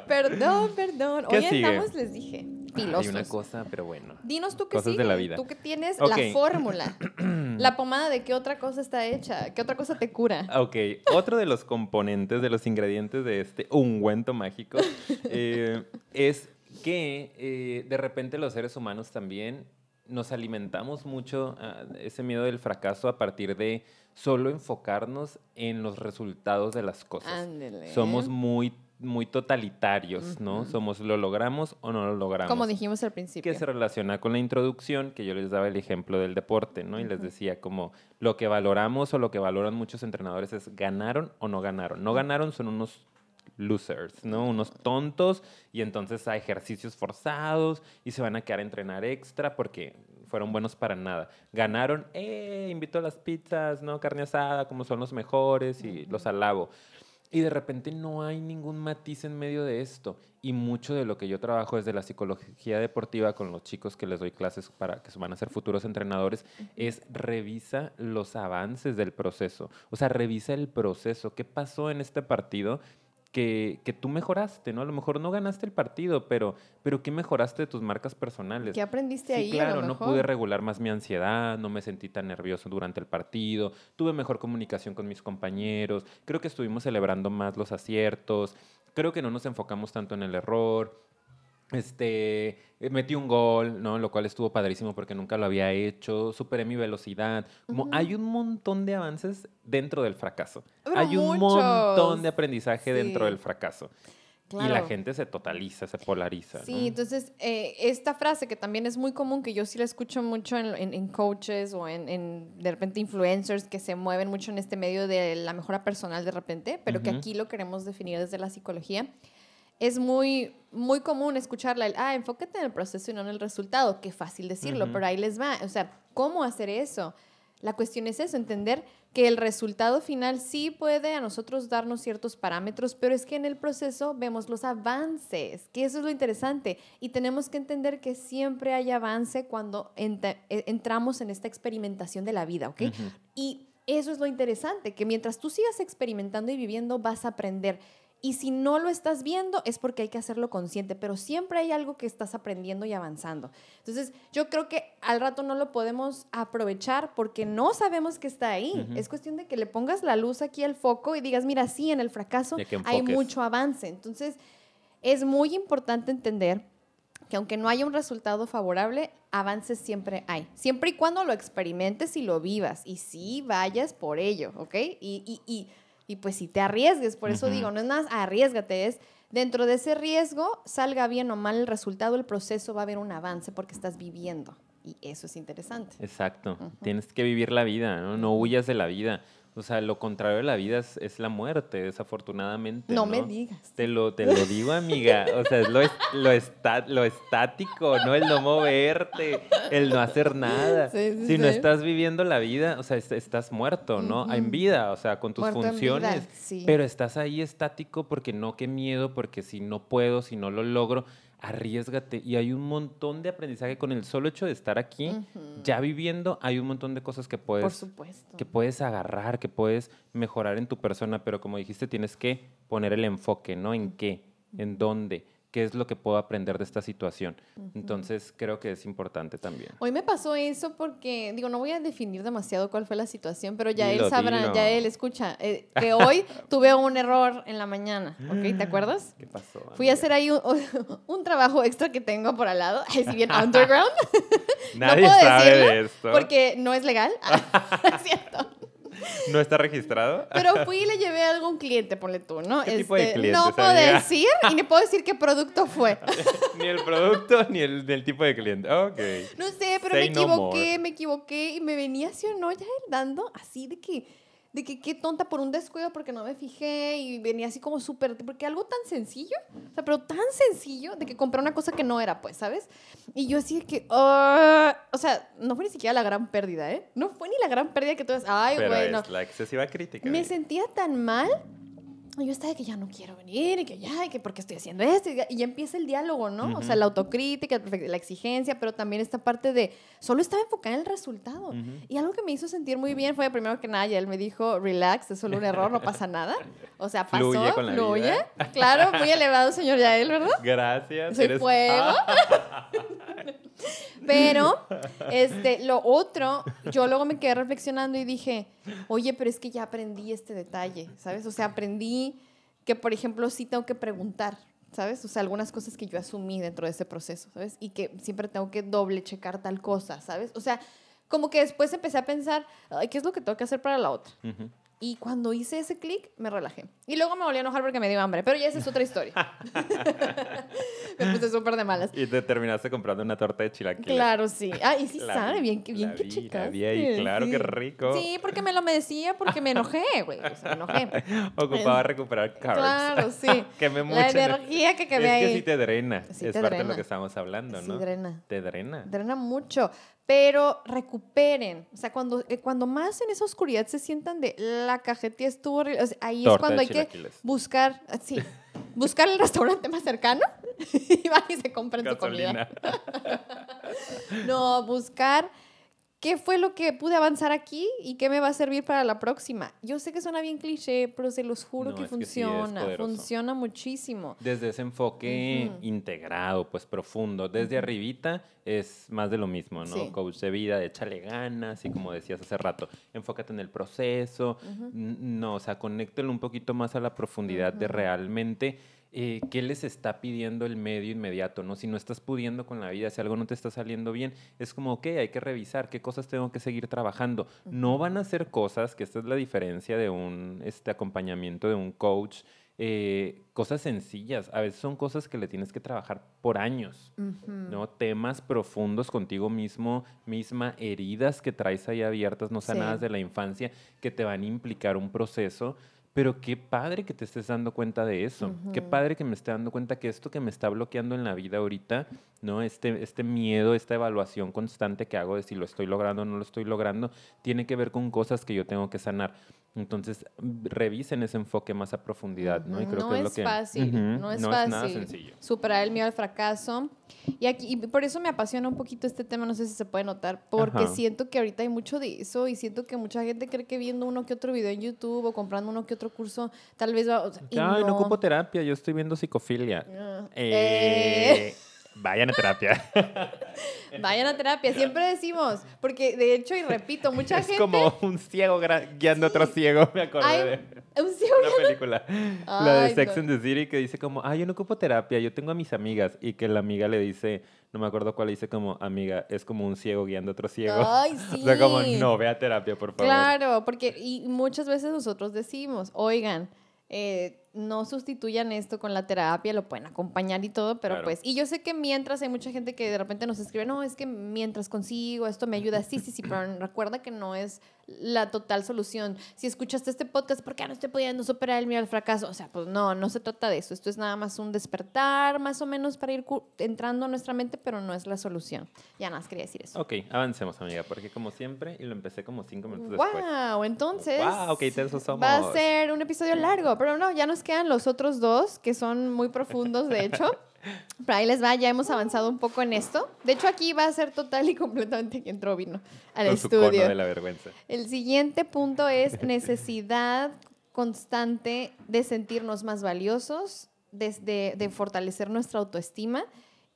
Perdón, perdón. Hoy estamos, les dije, Hay una cosa, pero bueno. Dinos tú qué Cosas de la vida. Tú que tienes la fórmula. (clears throat) la pomada, ¿de qué otra cosa está hecha? ¿Qué otra cosa te cura? Ok. Otro de los componentes, de los ingredientes de este ungüento mágico eh, es que eh, de repente los seres humanos también nos alimentamos mucho ah, ese miedo del fracaso a partir de solo enfocarnos en los resultados de las cosas. Ándele. Somos muy muy totalitarios, ¿no? Somos lo logramos o no lo logramos. Como dijimos al principio. Que se relaciona con la introducción, que yo les daba el ejemplo del deporte, ¿no? Y les decía como lo que valoramos o lo que valoran muchos entrenadores es ganaron o no ganaron. No ganaron son unos losers, ¿no? Unos tontos y entonces hay ejercicios forzados y se van a quedar a entrenar extra porque fueron buenos para nada. Ganaron, eh, invito a las pizzas, ¿no? Carne asada, como son los mejores y los alabo. Y de repente no hay ningún matiz en medio de esto. Y mucho de lo que yo trabajo desde la psicología deportiva con los chicos que les doy clases para que van a ser futuros entrenadores es revisa los avances del proceso. O sea, revisa el proceso. ¿Qué pasó en este partido? Que, que, tú mejoraste, ¿no? A lo mejor no ganaste el partido, pero, pero ¿qué mejoraste de tus marcas personales? ¿Qué aprendiste sí, ahí? Claro, no pude regular más mi ansiedad, no me sentí tan nervioso durante el partido, tuve mejor comunicación con mis compañeros, creo que estuvimos celebrando más los aciertos, creo que no nos enfocamos tanto en el error, este, eh, metí un gol, ¿no? Lo cual estuvo padrísimo porque nunca lo había hecho. Superé mi velocidad. Como hay un montón de avances dentro del fracaso. hay un montón de aprendizaje dentro del fracaso. Y la gente se totaliza, se polariza. Sí, entonces eh, esta frase que también es muy común, que yo sí la escucho mucho en, coaches o en, de repente influencers que se mueven mucho en este medio de la mejora personal de repente, pero que aquí lo queremos definir desde la psicología es muy, muy común escucharla, ah, enfócate en el proceso y no en el resultado. Qué fácil decirlo, pero ahí les va. O sea, ¿cómo hacer eso? La cuestión es eso, entender que el resultado final sí puede a nosotros darnos ciertos parámetros, pero es que en el proceso vemos los avances, que eso es lo interesante. Y tenemos que entender que siempre hay avance cuando e, entramos en esta experimentación de la vida, ¿ok? Y eso es lo interesante, que mientras tú sigas experimentando y viviendo, vas a aprender. Y si no lo estás viendo es porque hay que hacerlo consciente, pero siempre hay algo que estás aprendiendo y avanzando. Entonces, yo creo que al rato no lo podemos aprovechar porque no sabemos que está ahí. Es cuestión de que le pongas la luz aquí al foco y digas, mira, sí, en el fracaso hay mucho avance. Entonces, es muy importante entender que aunque no haya un resultado favorable, avances siempre hay. Siempre y cuando lo experimentes y lo vivas y sí vayas por ello, ¿ok? y, y y pues si te arriesgues, por eso digo, no es nada, arriesgate, es dentro de ese riesgo, salga bien o mal el resultado, el proceso va a haber un avance porque estás viviendo. Y eso es interesante. Exacto. Tienes que vivir la vida, ¿no? No huyas de la vida. O sea, lo contrario de la vida es, la muerte, desafortunadamente. No, me digas. Te lo, te lo digo, amiga. O sea, es lo, lo, lo estático, ¿no? El no moverte, el no hacer nada. si no estás viviendo la vida, o sea, estás muerto, ¿no? En vida, o sea, con tus funciones. Pero estás ahí estático porque no, qué miedo, porque si no puedo, si no lo logro arriesgate. Y hay un montón de aprendizaje con el solo hecho de estar aquí, ya viviendo, hay un montón de cosas que puedes, que puedes agarrar, que puedes mejorar en tu persona, pero como dijiste, tienes que poner el enfoque, ¿no? ¿En qué? ¿En dónde? Qué es lo que puedo aprender de esta situación. Entonces, creo que es importante también. Hoy me pasó eso porque, digo, no voy a definir demasiado cuál fue la situación, pero ya él sabrá, ya él escucha, eh, que hoy (laughs) tuve un error en la mañana, ¿ok? ¿Te acuerdas? ¿Qué pasó? Fui a hacer ahí (laughs) un, trabajo extra que tengo por al lado, es bien (laughs) underground. Nadie sabe de esto. Porque no es legal. es cierto. ¿No está registrado? Pero (laughs) fui y le llevé a algún cliente, ponle tú, ¿no? ¿Qué tipo de este, cliente, no puedo decir y ni puedo decir qué producto fue. (laughs) ni el producto ni el, tipo de cliente. Ok. No sé, pero me equivoqué, me equivoqué y me venía así o no ya dando así de que de que qué tonta por un descuido porque no me fijé y venía así como súper, porque algo tan sencillo, o sea, pero tan sencillo de que compré una cosa que no era, pues, ¿sabes? Y yo así de que, ah", o sea, no fue ni siquiera la gran pérdida, ¿eh? No fue ni la gran pérdida que tú ves, ay, güey, es la excesiva crítica. Me sentía tan mal yo estaba de que ya no quiero venir y que ya, y que porque estoy haciendo esto. Y ya empieza el diálogo, ¿no? O sea, la autocrítica, la exigencia, pero también esta parte de solo estaba enfocada en el resultado. Y algo que me hizo sentir muy bien fue, primero que nada, ya él me dijo, relax, es solo un error, no pasa nada. O sea, pasó, fluye. Con la fluye. Claro, muy elevado, señor Yael, ¿verdad? Gracias. Soy fuego. (laughs) (laughs) (laughs) Pero, (laughs) este, lo otro, yo luego me quedé reflexionando y dije, oye, pero es que ya aprendí este detalle, ¿sabes? O sea, aprendí que, por ejemplo, sí tengo que preguntar, ¿sabes? O sea, algunas cosas que yo asumí dentro de ese proceso, ¿sabes? Y que siempre tengo que doble checar tal cosa, ¿sabes? O sea, como que después empecé a pensar, ¿qué es lo que tengo que hacer para la otra? Y cuando hice ese clic, me relajé. Y luego me volví a enojar porque me dio hambre, pero ya esa es otra historia. (laughs) (laughs) Me puse súper de malas. Y te terminaste comprando una torta de chilaquiles. Claro, sí. Ah, y sí La sabe bien, que- bien la que vi, la chicas. vi ahí, claro, qué rico. Sí, porque me lo me decía, porque me enojé, güey. O sea, me enojé. (laughs) Ocupaba recuperar carbs. Claro, sí. Quemé mucho. La energía. que quemé Es que ahí. sí te drena. Sí es te parte de lo que estamos hablando, Sí, ¿no? drena. Te drena. Drena mucho. Pero recuperen. O sea, cuando, eh, cuando más en esa oscuridad se sientan de la cajetilla estuvo horrible", o sea, ahí es cuando hay que buscar, ah, sí, (laughs) buscar el restaurante más cercano (laughs) y van y se compran comida. Gasolina. (laughs) No, buscar qué fue lo que pude avanzar aquí y qué me va a servir para la próxima. Yo sé que suena bien cliché, pero se los juro No, que sí funciona, funciona muchísimo. Desde ese enfoque integrado, pues profundo. Desde arribita es más de lo mismo, ¿no? Sí. Coach de vida, de échale ganas, y como decías hace rato, enfócate en el proceso. No, o sea, conéctelo un poquito más a la profundidad de realmente eh, qué les está pidiendo el medio inmediato, ¿no? Si no estás pudiendo con la vida, si algo no te está saliendo bien, es como, ok, hay que revisar qué cosas tengo que seguir trabajando. No van a ser cosas, que esta es la diferencia de un este, acompañamiento de un coach, eh, cosas sencillas. A veces son cosas que le tienes que trabajar por años. ¿no? Temas profundos contigo mismo, misma, heridas que traes ahí abiertas, no Sí. sanadas de la infancia, que te van a implicar un proceso. Pero qué padre que te estés dando cuenta de eso. Qué padre que me esté dando cuenta que esto que me está bloqueando en la vida ahorita, ¿no? Este, este miedo, esta evaluación constante que hago de si lo estoy logrando o no lo estoy logrando, tiene que ver con cosas que yo tengo que sanar. Entonces, revisen ese enfoque más a profundidad, ¿no? Y creo no que es, es lo que... fácil, no es nada fácil. sencillo. Superar el miedo al fracaso. Y, aquí, y por eso me apasiona un poquito este tema, no sé si se puede notar, porque Ajá. siento que ahorita hay mucho de eso y siento que mucha gente cree que viendo uno que otro video en YouTube o comprando uno que otro curso, tal vez va... o sea, y Ay, no. no. ocupo terapia, yo estoy viendo psicofilia. Ah, Eh, Vayan a terapia. (laughs) Vayan a terapia, siempre decimos, porque de hecho, y repito, mucha es gente... como un ciego guiando a otro ciego, me acordé Ay, de un ciego- una película. la de Sex no. and the City que dice como, ay, yo no ocupo terapia, yo tengo a mis amigas. Y que la amiga le dice, no me acuerdo cuál, le dice como, amiga, es como un ciego guiando a otro ciego. Ay, sí. (laughs) O sea, como, no, ve a terapia, por favor. Claro, porque y muchas veces nosotros decimos, oigan, eh, no sustituyan esto con la terapia, lo pueden acompañar y todo, pero Claro. pues, y yo sé que mientras hay mucha gente que de repente nos escribe, no, es que mientras consigo esto me ayuda, sí, sí, sí, pero (clears throat) recuerda que no es la total solución. Si escuchaste este podcast, ¿por qué no estoy pudiendo superar el miedo al fracaso? O sea, pues no, no se trata de eso, esto es nada más un despertar, más o menos para ir entrando a nuestra mente, pero no es la solución. Ya nada más quería decir eso. Ok, avancemos, amiga, porque como siempre, y lo empecé como cinco minutos después. Wow, entonces. Wow, qué intensos somos. Va a ser un episodio largo, pero no, ya nos quedan los otros dos, que son muy profundos, de hecho. (laughs) Pero ahí les va, ya hemos avanzado un poco en esto. De hecho, aquí va a ser total y completamente que entró vino al Con su cono estudio. de la vergüenza. El siguiente punto es (laughs) necesidad constante de sentirnos más valiosos, desde de fortalecer nuestra autoestima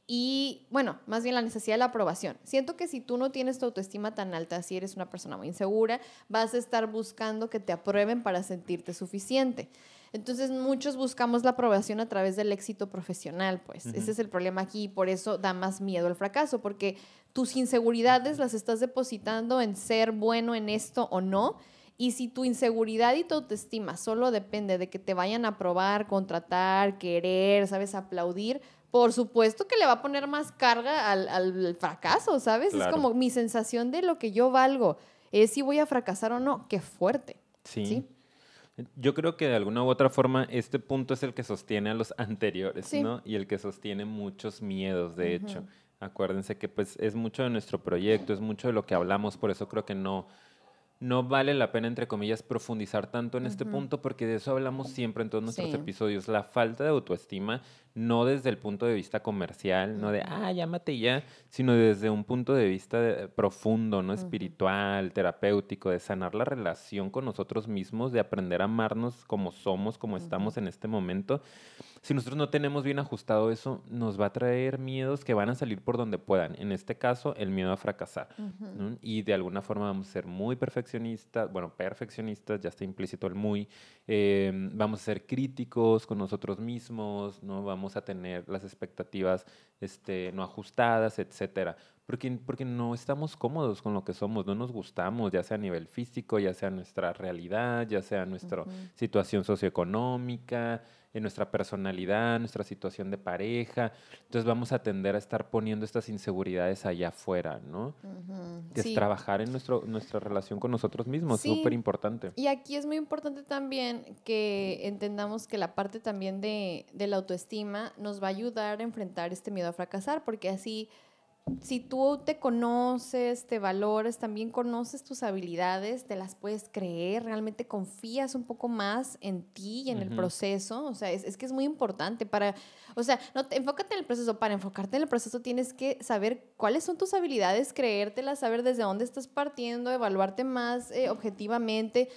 y, bueno, más bien la necesidad de la aprobación. Siento que si tú no tienes tu autoestima tan alta, si eres una persona muy insegura, vas a estar buscando que te aprueben para sentirte suficiente. Entonces, muchos buscamos la aprobación a través del éxito profesional, pues. Ese es el problema aquí y por eso da más miedo al fracaso, porque tus inseguridades las estás depositando en ser bueno en esto o no. Y si tu inseguridad y tu autoestima solo depende de que te vayan a aprobar, contratar, querer, ¿sabes? Aplaudir, por supuesto que le va a poner más carga al, al fracaso, ¿sabes? Es como mi sensación de lo que yo valgo, es si voy a fracasar o no. Qué fuerte. Sí. Sí. Yo creo que de alguna u otra forma este punto es el que sostiene a los (laughs) anteriores, Sí. ¿no? Y el que sostiene muchos miedos, de hecho. Acuérdense que pues es mucho de nuestro proyecto, es mucho de lo que hablamos, por eso creo que no, no vale la pena, entre comillas, profundizar tanto en este punto, porque de eso hablamos siempre en todos nuestros Sí. episodios. La falta de autoestima, no desde el punto de vista comercial, no de, ah, llámate ya, sino desde un punto de vista de- profundo, ¿no? Espiritual, terapéutico, de sanar la relación con nosotros mismos, de aprender a amarnos como somos, como estamos en este momento. Si nosotros no tenemos bien ajustado eso, nos va a traer miedos que van a salir por donde puedan. En este caso, el miedo a fracasar. ¿no? Y de alguna forma vamos a ser muy perfeccionistas, bueno, perfeccionistas, ya está implícito el muy. eh, vamos a ser críticos con nosotros mismos, ¿no? Vamos a tener las expectativas este, no ajustadas, etcétera. Porque, porque no estamos cómodos con lo que somos, no nos gustamos, ya sea a nivel físico, ya sea nuestra realidad, ya sea nuestra situación socioeconómica, en nuestra personalidad, nuestra situación de pareja. Entonces vamos a tender a estar poniendo estas inseguridades allá afuera, ¿no? Que es trabajar en nuestro, nuestra relación con nosotros mismos, súper importante. Y aquí es muy importante también que entendamos que la parte también de, de la autoestima nos va a ayudar a enfrentar este miedo a fracasar, porque así si tú te conoces, te valores, también conoces tus habilidades, te las puedes creer, realmente confías un poco más en ti y en el proceso. O sea, es, que es muy importante para, o sea, no enfócate en el proceso. Para enfocarte en el proceso tienes que saber cuáles son tus habilidades, creértelas, saber desde dónde estás partiendo, evaluarte más eh, objetivamente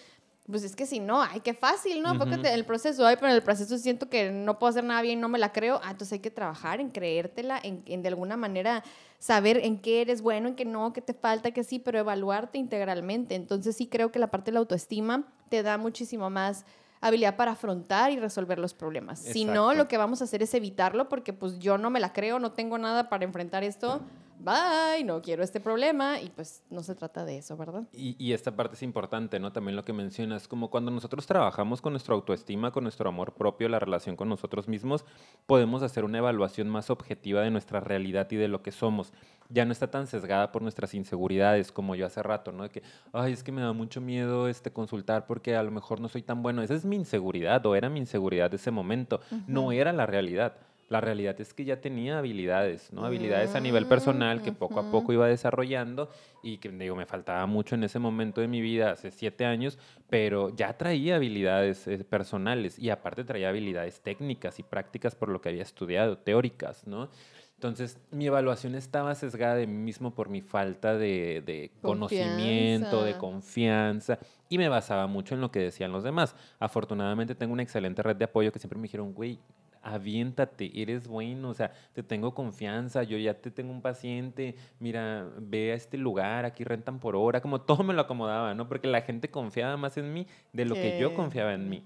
pues es que si no, ay, qué fácil, ¿no? Enfócate en el proceso, ay, pero en el proceso siento que no puedo hacer nada bien, no me la creo, ah, entonces hay que trabajar en creértela, en, en de alguna manera saber en qué eres bueno, en qué no, qué te falta, qué sí, pero evaluarte integralmente. Entonces sí creo que la parte de la autoestima te da muchísimo más habilidad para afrontar y resolver los problemas. Si no, lo que vamos a hacer es evitarlo porque pues yo no me la creo, no tengo nada para enfrentar esto bye, no quiero este problema y pues no se trata de eso, ¿verdad? Y, y, esta parte es importante, ¿no? También lo que mencionas, como cuando nosotros trabajamos con nuestra autoestima, con nuestro amor propio, la relación con nosotros mismos, podemos hacer una evaluación más objetiva de nuestra realidad y de lo que somos. Ya no está tan sesgada por nuestras inseguridades como yo hace rato, ¿no? De que, ay, es que me da mucho miedo este consultar porque a lo mejor no soy tan bueno. Esa es mi inseguridad o era mi inseguridad de ese momento, no era la realidad. La realidad es que ya tenía habilidades, ¿no? Habilidades a nivel personal que poco a poco iba desarrollando y que, digo, me faltaba mucho en ese momento de mi vida, hace siete años, pero ya traía habilidades eh, personales y aparte traía habilidades técnicas y prácticas por lo que había estudiado, teóricas, ¿no? Entonces, mi evaluación estaba sesgada de mí mismo por mi falta de, de conocimiento, de confianza, y me basaba mucho en lo que decían los demás. Afortunadamente, tengo una excelente red de apoyo que siempre me dijeron, güey, aviéntate, eres bueno, o sea, te tengo confianza, yo ya te tengo un paciente, mira, ve a este lugar, aquí rentan por hora, como (laughs) todo me lo acomodaba, ¿no? Porque la gente confiaba más en mí de lo que yo confiaba en mí.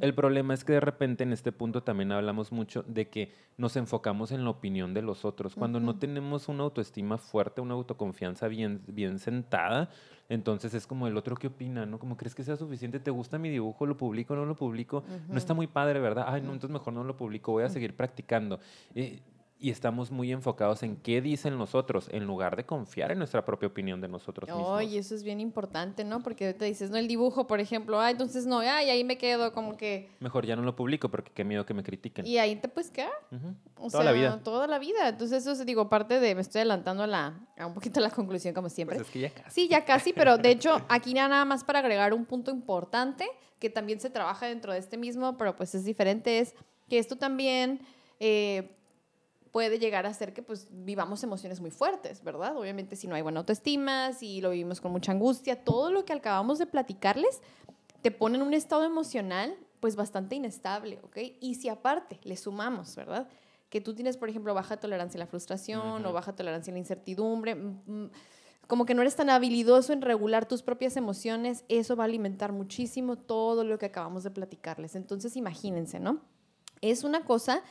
El problema es que de repente en este punto también hablamos mucho de que nos enfocamos en la opinión de los otros. Cuando no tenemos una autoestima fuerte, una autoconfianza bien, bien sentada, entonces es como el otro que opina, ¿no? Como crees que sea suficiente, ¿te gusta mi dibujo? ¿Lo publico no lo publico? No está muy padre, ¿verdad? Ay, no, entonces mejor no lo publico, voy a seguir practicando. Eh, y estamos muy enfocados en qué dicen los otros, en lugar de confiar en nuestra propia opinión de nosotros mismos. Oye, eso es bien importante, ¿no? Porque te dices, no, el dibujo, por ejemplo, ay, entonces no, ay, ahí me quedo como que... Mejor ya no lo publico porque qué miedo que me critiquen. Y ahí te puedes quedar. toda la vida. Toda la vida. Entonces eso, digo, parte de, me estoy adelantando a, la, a un poquito a la conclusión como siempre. Pues es que ya casi. Sí, ya casi, pero de hecho aquí nada más para agregar un punto importante que también se trabaja dentro de este mismo, pero pues es diferente, es que esto también... Eh, puede llegar a ser que pues vivamos emociones muy fuertes, ¿verdad? Obviamente si no hay buena autoestima, si lo vivimos con mucha angustia, todo lo que acabamos de platicarles te pone en un estado emocional pues bastante inestable, ¿ok? Y si aparte le sumamos, ¿verdad? Que tú tienes, por ejemplo, baja tolerancia a la frustración o baja tolerancia a la incertidumbre, mm, mm, como que no eres tan habilidoso en regular tus propias emociones, eso va a alimentar muchísimo todo lo que acabamos de platicarles. Entonces, imagínense, ¿no? Es una cosa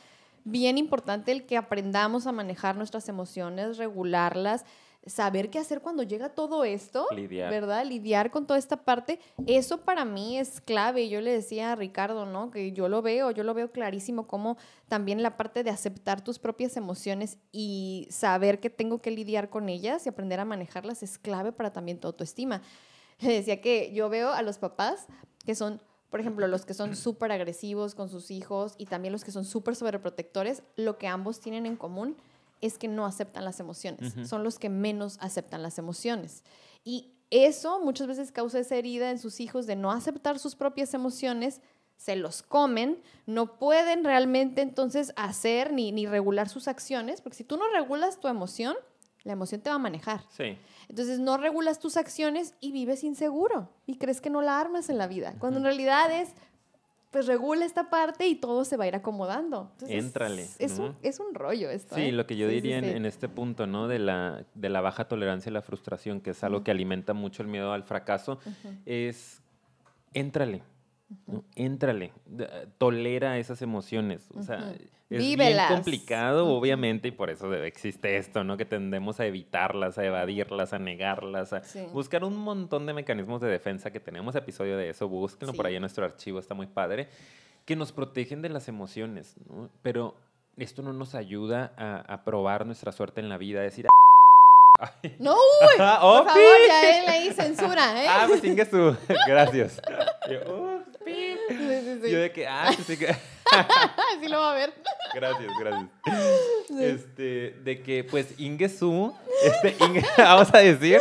bien importante el que aprendamos a manejar nuestras emociones, regularlas, saber qué hacer cuando llega todo esto, Lidiar. ¿verdad? Lidiar con toda esta parte. Eso para mí es clave. Yo le decía a Ricardo, ¿no? Que yo lo veo, yo lo veo clarísimo como también la parte de aceptar tus propias emociones y saber que tengo que lidiar con ellas y aprender a manejarlas es clave para también tu autoestima. (laughs) Le decía que yo veo a los papás que son por ejemplo, los que son súper agresivos con sus hijos y también los que son súper sobreprotectores, lo que ambos tienen en común es que no aceptan las emociones. Son los que menos aceptan las emociones. Y eso muchas veces causa esa herida en sus hijos de no aceptar sus propias emociones, se los comen, no pueden realmente entonces hacer ni, ni regular sus acciones, porque si tú no regulas tu emoción, la emoción te va a manejar. Sí. Entonces no regulas tus acciones y vives inseguro y crees que no la armas en la vida, cuando en realidad es, pues regula esta parte y todo se va a ir acomodando. Entonces, Éntrale. Es, un, es, un, rollo esto. Sí, ¿eh? lo que yo diría En, este punto, ¿no? De la, de la baja tolerancia a la frustración, que es algo que alimenta mucho el miedo al fracaso, es, éntrale Éntrale, tolera esas emociones. O sea, es bien complicado, obviamente, y por eso existe esto, ¿no? Que tendemos a evitarlas, a evadirlas, a negarlas, a buscar un montón de mecanismos de defensa que tenemos episodio de eso. Búsquenlo por ahí en nuestro archivo, está muy padre. que nos protegen de las emociones, ¿no? Pero esto no nos ayuda a, a probar nuestra suerte en la vida, a decir, (laughs) Ay. No, uy, por (laughs) favor, ya él ahí censura, ¿eh? Ah, pues su. (laughs) Gracias. Yo, sí, sí, sí. Yo de que, ah, sí que. (laughs) sí lo va a ver. Gracias, gracias. Este, de que, pues, Ingesu, este, Inge, (laughs) vamos a decir,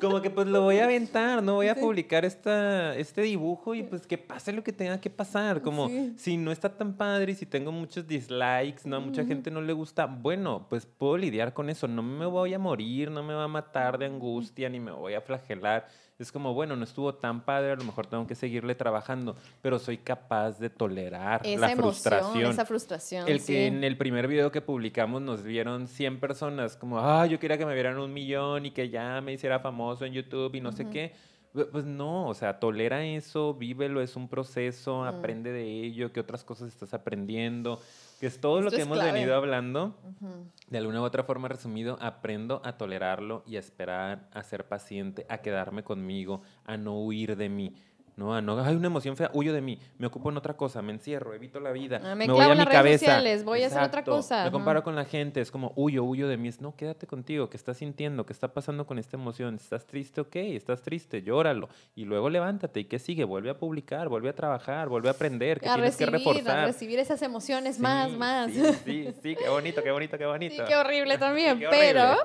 como que pues lo voy a aventar, no voy a publicar esta, este dibujo y pues que pase lo que tenga que pasar. Como si no está tan padre si tengo muchos dislikes, no a mucha gente no le gusta, bueno, pues puedo lidiar con eso. No me voy a morir, no me va a matar de angustia, ni me voy a flagelar es como, bueno, no estuvo tan padre, a lo mejor tengo que seguirle trabajando, pero soy capaz de tolerar la frustración. Esa frustración. El que en el primer video que publicamos nos vieron 100 personas, como, ah, yo quería que me vieran un millón y que ya me hiciera famoso en YouTube y no sé qué. Pues no, o sea, tolera eso, vívelo, es un proceso, aprende de ello, qué otras cosas estás aprendiendo que es todo lo que hemos venido hablando, de alguna u otra forma resumido, aprendo a tolerarlo y a esperar, a ser paciente, a quedarme conmigo, a no huir de mí. No, no, hay una emoción fea, huyo de mí, me ocupo en otra cosa, me encierro, evito la vida, ah, me, voy a mi cabeza. Sociales, voy a hacer otra cosa. Me comparo con la gente, es como huyo, huyo de mí. Es, no, quédate contigo, ¿qué estás sintiendo? ¿Qué está pasando con esta emoción? ¿Estás triste? Ok, estás triste, llóralo. Y luego levántate, ¿y qué sigue? Vuelve a publicar, vuelve a trabajar, vuelve a aprender, que tienes que reforzar. A recibir esas emociones más, más. Sí, sí, sí, qué bonito, qué bonito, qué bonito. Sí, qué horrible (laughs) también, pero...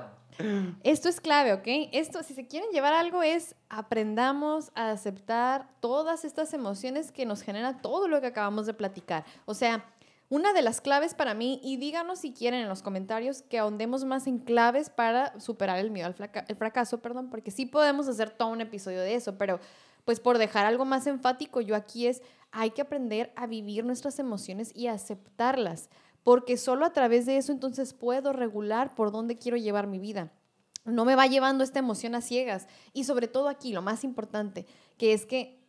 Esto es clave, ¿ok? Esto, si se quieren llevar algo, es aprendamos a aceptar todas estas emociones que nos genera todo lo que acabamos de platicar. O sea, una de las claves para mí, y díganos si quieren en los comentarios que ahondemos más en claves para superar el miedo al el fracaso, perdón, porque sí podemos hacer todo un episodio de eso, pero pues por dejar algo más enfático, yo aquí es, hay que aprender a vivir nuestras emociones y aceptarlas porque solo a través de eso entonces puedo regular por dónde quiero llevar mi vida. No me va llevando esta emoción a ciegas. Y sobre todo aquí, lo más importante, que es que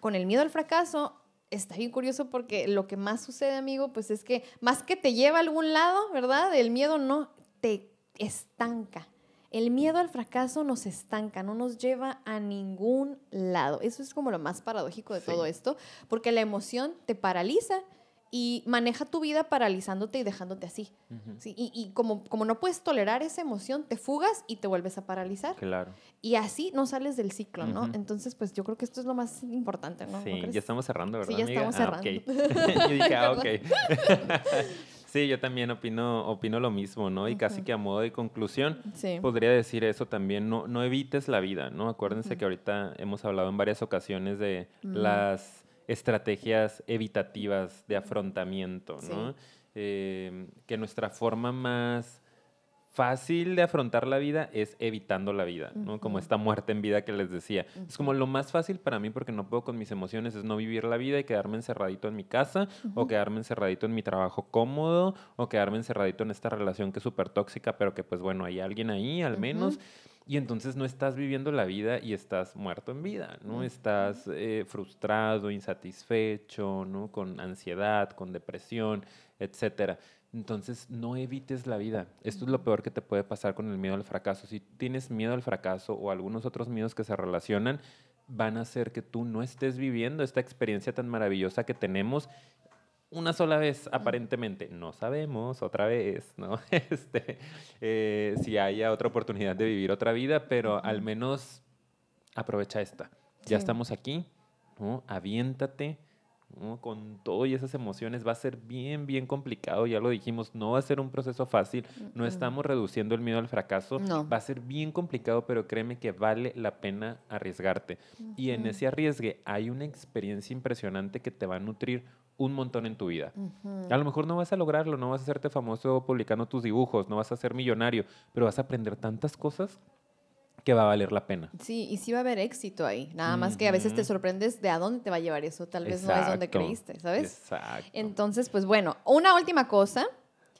con el miedo al fracaso está bien curioso porque lo que más sucede, amigo, pues es que más que te lleva a algún lado, ¿verdad? El miedo no te estanca. El miedo al fracaso nos estanca, no nos lleva a ningún lado. Eso es como lo más paradójico de todo esto, porque la emoción te paraliza y maneja tu vida paralizándote y dejándote así. ¿sí? Y, y, como, como no puedes tolerar esa emoción, te fugas y te vuelves a paralizar. Claro. Y así no sales del ciclo, ¿no? Entonces, pues yo creo que esto es lo más importante, ¿no? Sí, ya estamos cerrando, ¿verdad? Sí, ya estamos ah, cerrando. (laughs) yo dije, (laughs) ah, ok. (laughs) Sí, yo también opino, opino lo mismo, ¿no? Y casi que a modo de conclusión, podría decir eso también, no, no evites la vida, ¿no? Acuérdense que ahorita hemos hablado en varias ocasiones de las estrategias evitativas de afrontamiento, ¿no? Eh, que nuestra forma más fácil de afrontar la vida es evitando la vida, ¿no? Como esta muerte en vida que les decía. Es como lo más fácil para mí porque no puedo con mis emociones es no vivir la vida y quedarme encerradito en mi casa o quedarme encerradito en mi trabajo cómodo o quedarme encerradito en esta relación que es súper tóxica, pero que pues bueno, hay alguien ahí al menos. Y entonces no estás viviendo la vida y estás muerto en vida, ¿no? Estás eh, frustrado, insatisfecho, ¿no? Con ansiedad, con depresión, etcétera. Entonces, no evites la vida. Esto es lo peor que te puede pasar con el miedo al fracaso. Si tienes miedo al fracaso o algunos otros miedos que se relacionan, van a hacer que tú no estés viviendo esta experiencia tan maravillosa que tenemos una sola vez, aparentemente. No sabemos, otra vez, ¿no? (laughs) Este, eh, si haya otra oportunidad de vivir otra vida, pero al menos aprovecha esta. Ya estamos aquí, ¿no? Aviéntate, con todo y esas emociones va a ser bien, bien complicado, ya lo dijimos, no va a ser un proceso fácil, no estamos reduciendo el miedo al fracaso, va a ser bien complicado, pero créeme que vale la pena arriesgarte. Y en ese arriesgue hay una experiencia impresionante que te va a nutrir un montón en tu vida. A lo mejor no vas a lograrlo, no vas a hacerte famoso publicando tus dibujos, no vas a ser millonario, pero vas a aprender tantas cosas que va a valer la pena. Sí, y sí va a haber éxito ahí. Nada más que a veces te sorprendes de a dónde te va a llevar eso. Tal vez no es donde creíste, ¿sabes? Exacto. Entonces, pues bueno, una última cosa,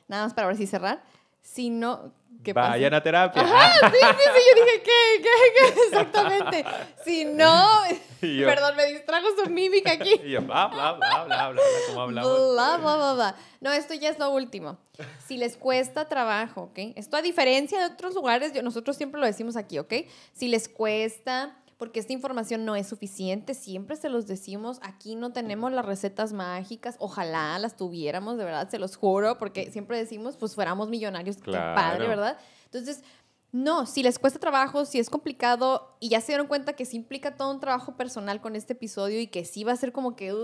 nada más para ver si cerrar. Si no, Vayan a terapia. Ajá, sí, sí, sí, yo dije, ¿qué? ¿Qué? ¿Qué? (laughs) Exactamente. Si no, (laughs) perdón, me distrajo su mímica aquí. (laughs) Y yo, bla, bla, bla, bla, bla, como hablamos. Bla, bla, bla, bla. No, esto ya es lo último. Si les cuesta trabajo, ¿ok? Esto a diferencia de otros lugares, yo, nosotros siempre lo decimos aquí, ¿ok? Si les cuesta porque esta información no es suficiente. Siempre se los decimos, aquí no tenemos las recetas mágicas. Ojalá las tuviéramos, de verdad, se los juro, porque siempre decimos, pues fuéramos millonarios, qué padre, ¿verdad? Entonces, no, si les cuesta trabajo, si es complicado y ya se dieron cuenta que sí implica todo un trabajo personal con este episodio y que sí va a ser como que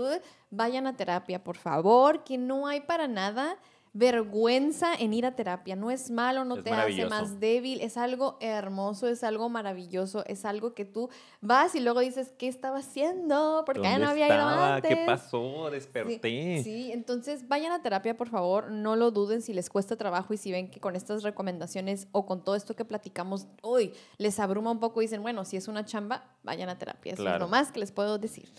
vayan a terapia, por favor, que no hay para nada vergüenza en ir a terapia. No es malo, no te hace más débil, es algo hermoso, es algo maravilloso, es algo que tú vas y luego dices, ¿qué estaba haciendo? Porque ya no había ido antes. ¿Qué pasó? Desperté. Sí, sí, entonces vayan a terapia, por favor, no lo duden si les cuesta trabajo y si ven que con estas recomendaciones o con todo esto que platicamos hoy les abruma un poco y dicen, bueno, si es una chamba, vayan a terapia. Eso es lo más que les puedo decir.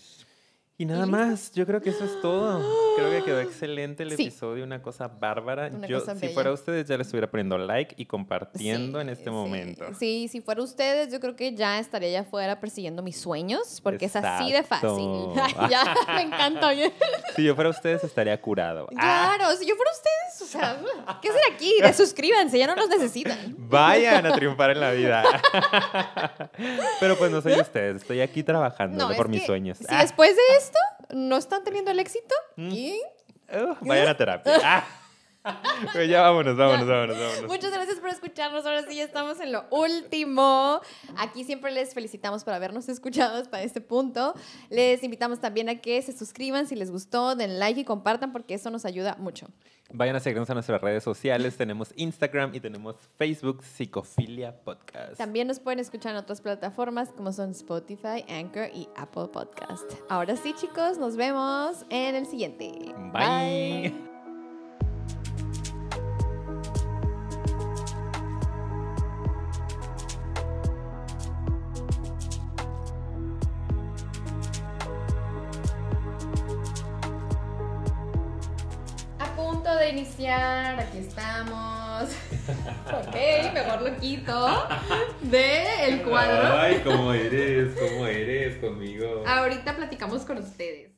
Y nada más, yo creo que eso es todo. Creo que quedó (gasps) excelente el episodio, una cosa bárbara. yo, si fuera ustedes, ya les estuviera poniendo like y compartiendo en este momento. Sí, si fuera ustedes, yo creo que ya estaría allá afuera persiguiendo mis sueños, porque es así de fácil. (laughs) ya, me encanta. si yo fuera ustedes, estaría curado. Ah. Claro, si yo fuera ustedes, o sea, ¿qué hacer aquí? Suscríbanse, ya no nos necesitan. Vayan a triunfar en la vida. (laughs) Pero pues no soy (laughs) ustedes, estoy aquí trabajando por mis sueños. Si después de eso no están teniendo el éxito y... vayan a terapia. (laughs) (laughs) Pues ya vámonos, vámonos, vámonos, vámonos. Muchas gracias por escucharnos. Ahora sí ya estamos en lo último. Aquí siempre les felicitamos por habernos escuchado hasta este punto. Les invitamos también a que se suscriban si les gustó, den like y compartan porque eso nos ayuda mucho. Vayan a seguirnos a nuestras redes sociales. tenemos Instagram y tenemos Facebook Psicofilia Podcast. También nos pueden escuchar en otras plataformas como son Spotify, Anchor y Apple Podcast. Ahora sí, chicos, nos vemos en el siguiente. Bye. De iniciar, aquí estamos. (laughs) ok, mejor lo quito de el cuadro. Ay, cómo eres, cómo eres conmigo. Ahorita platicamos con ustedes.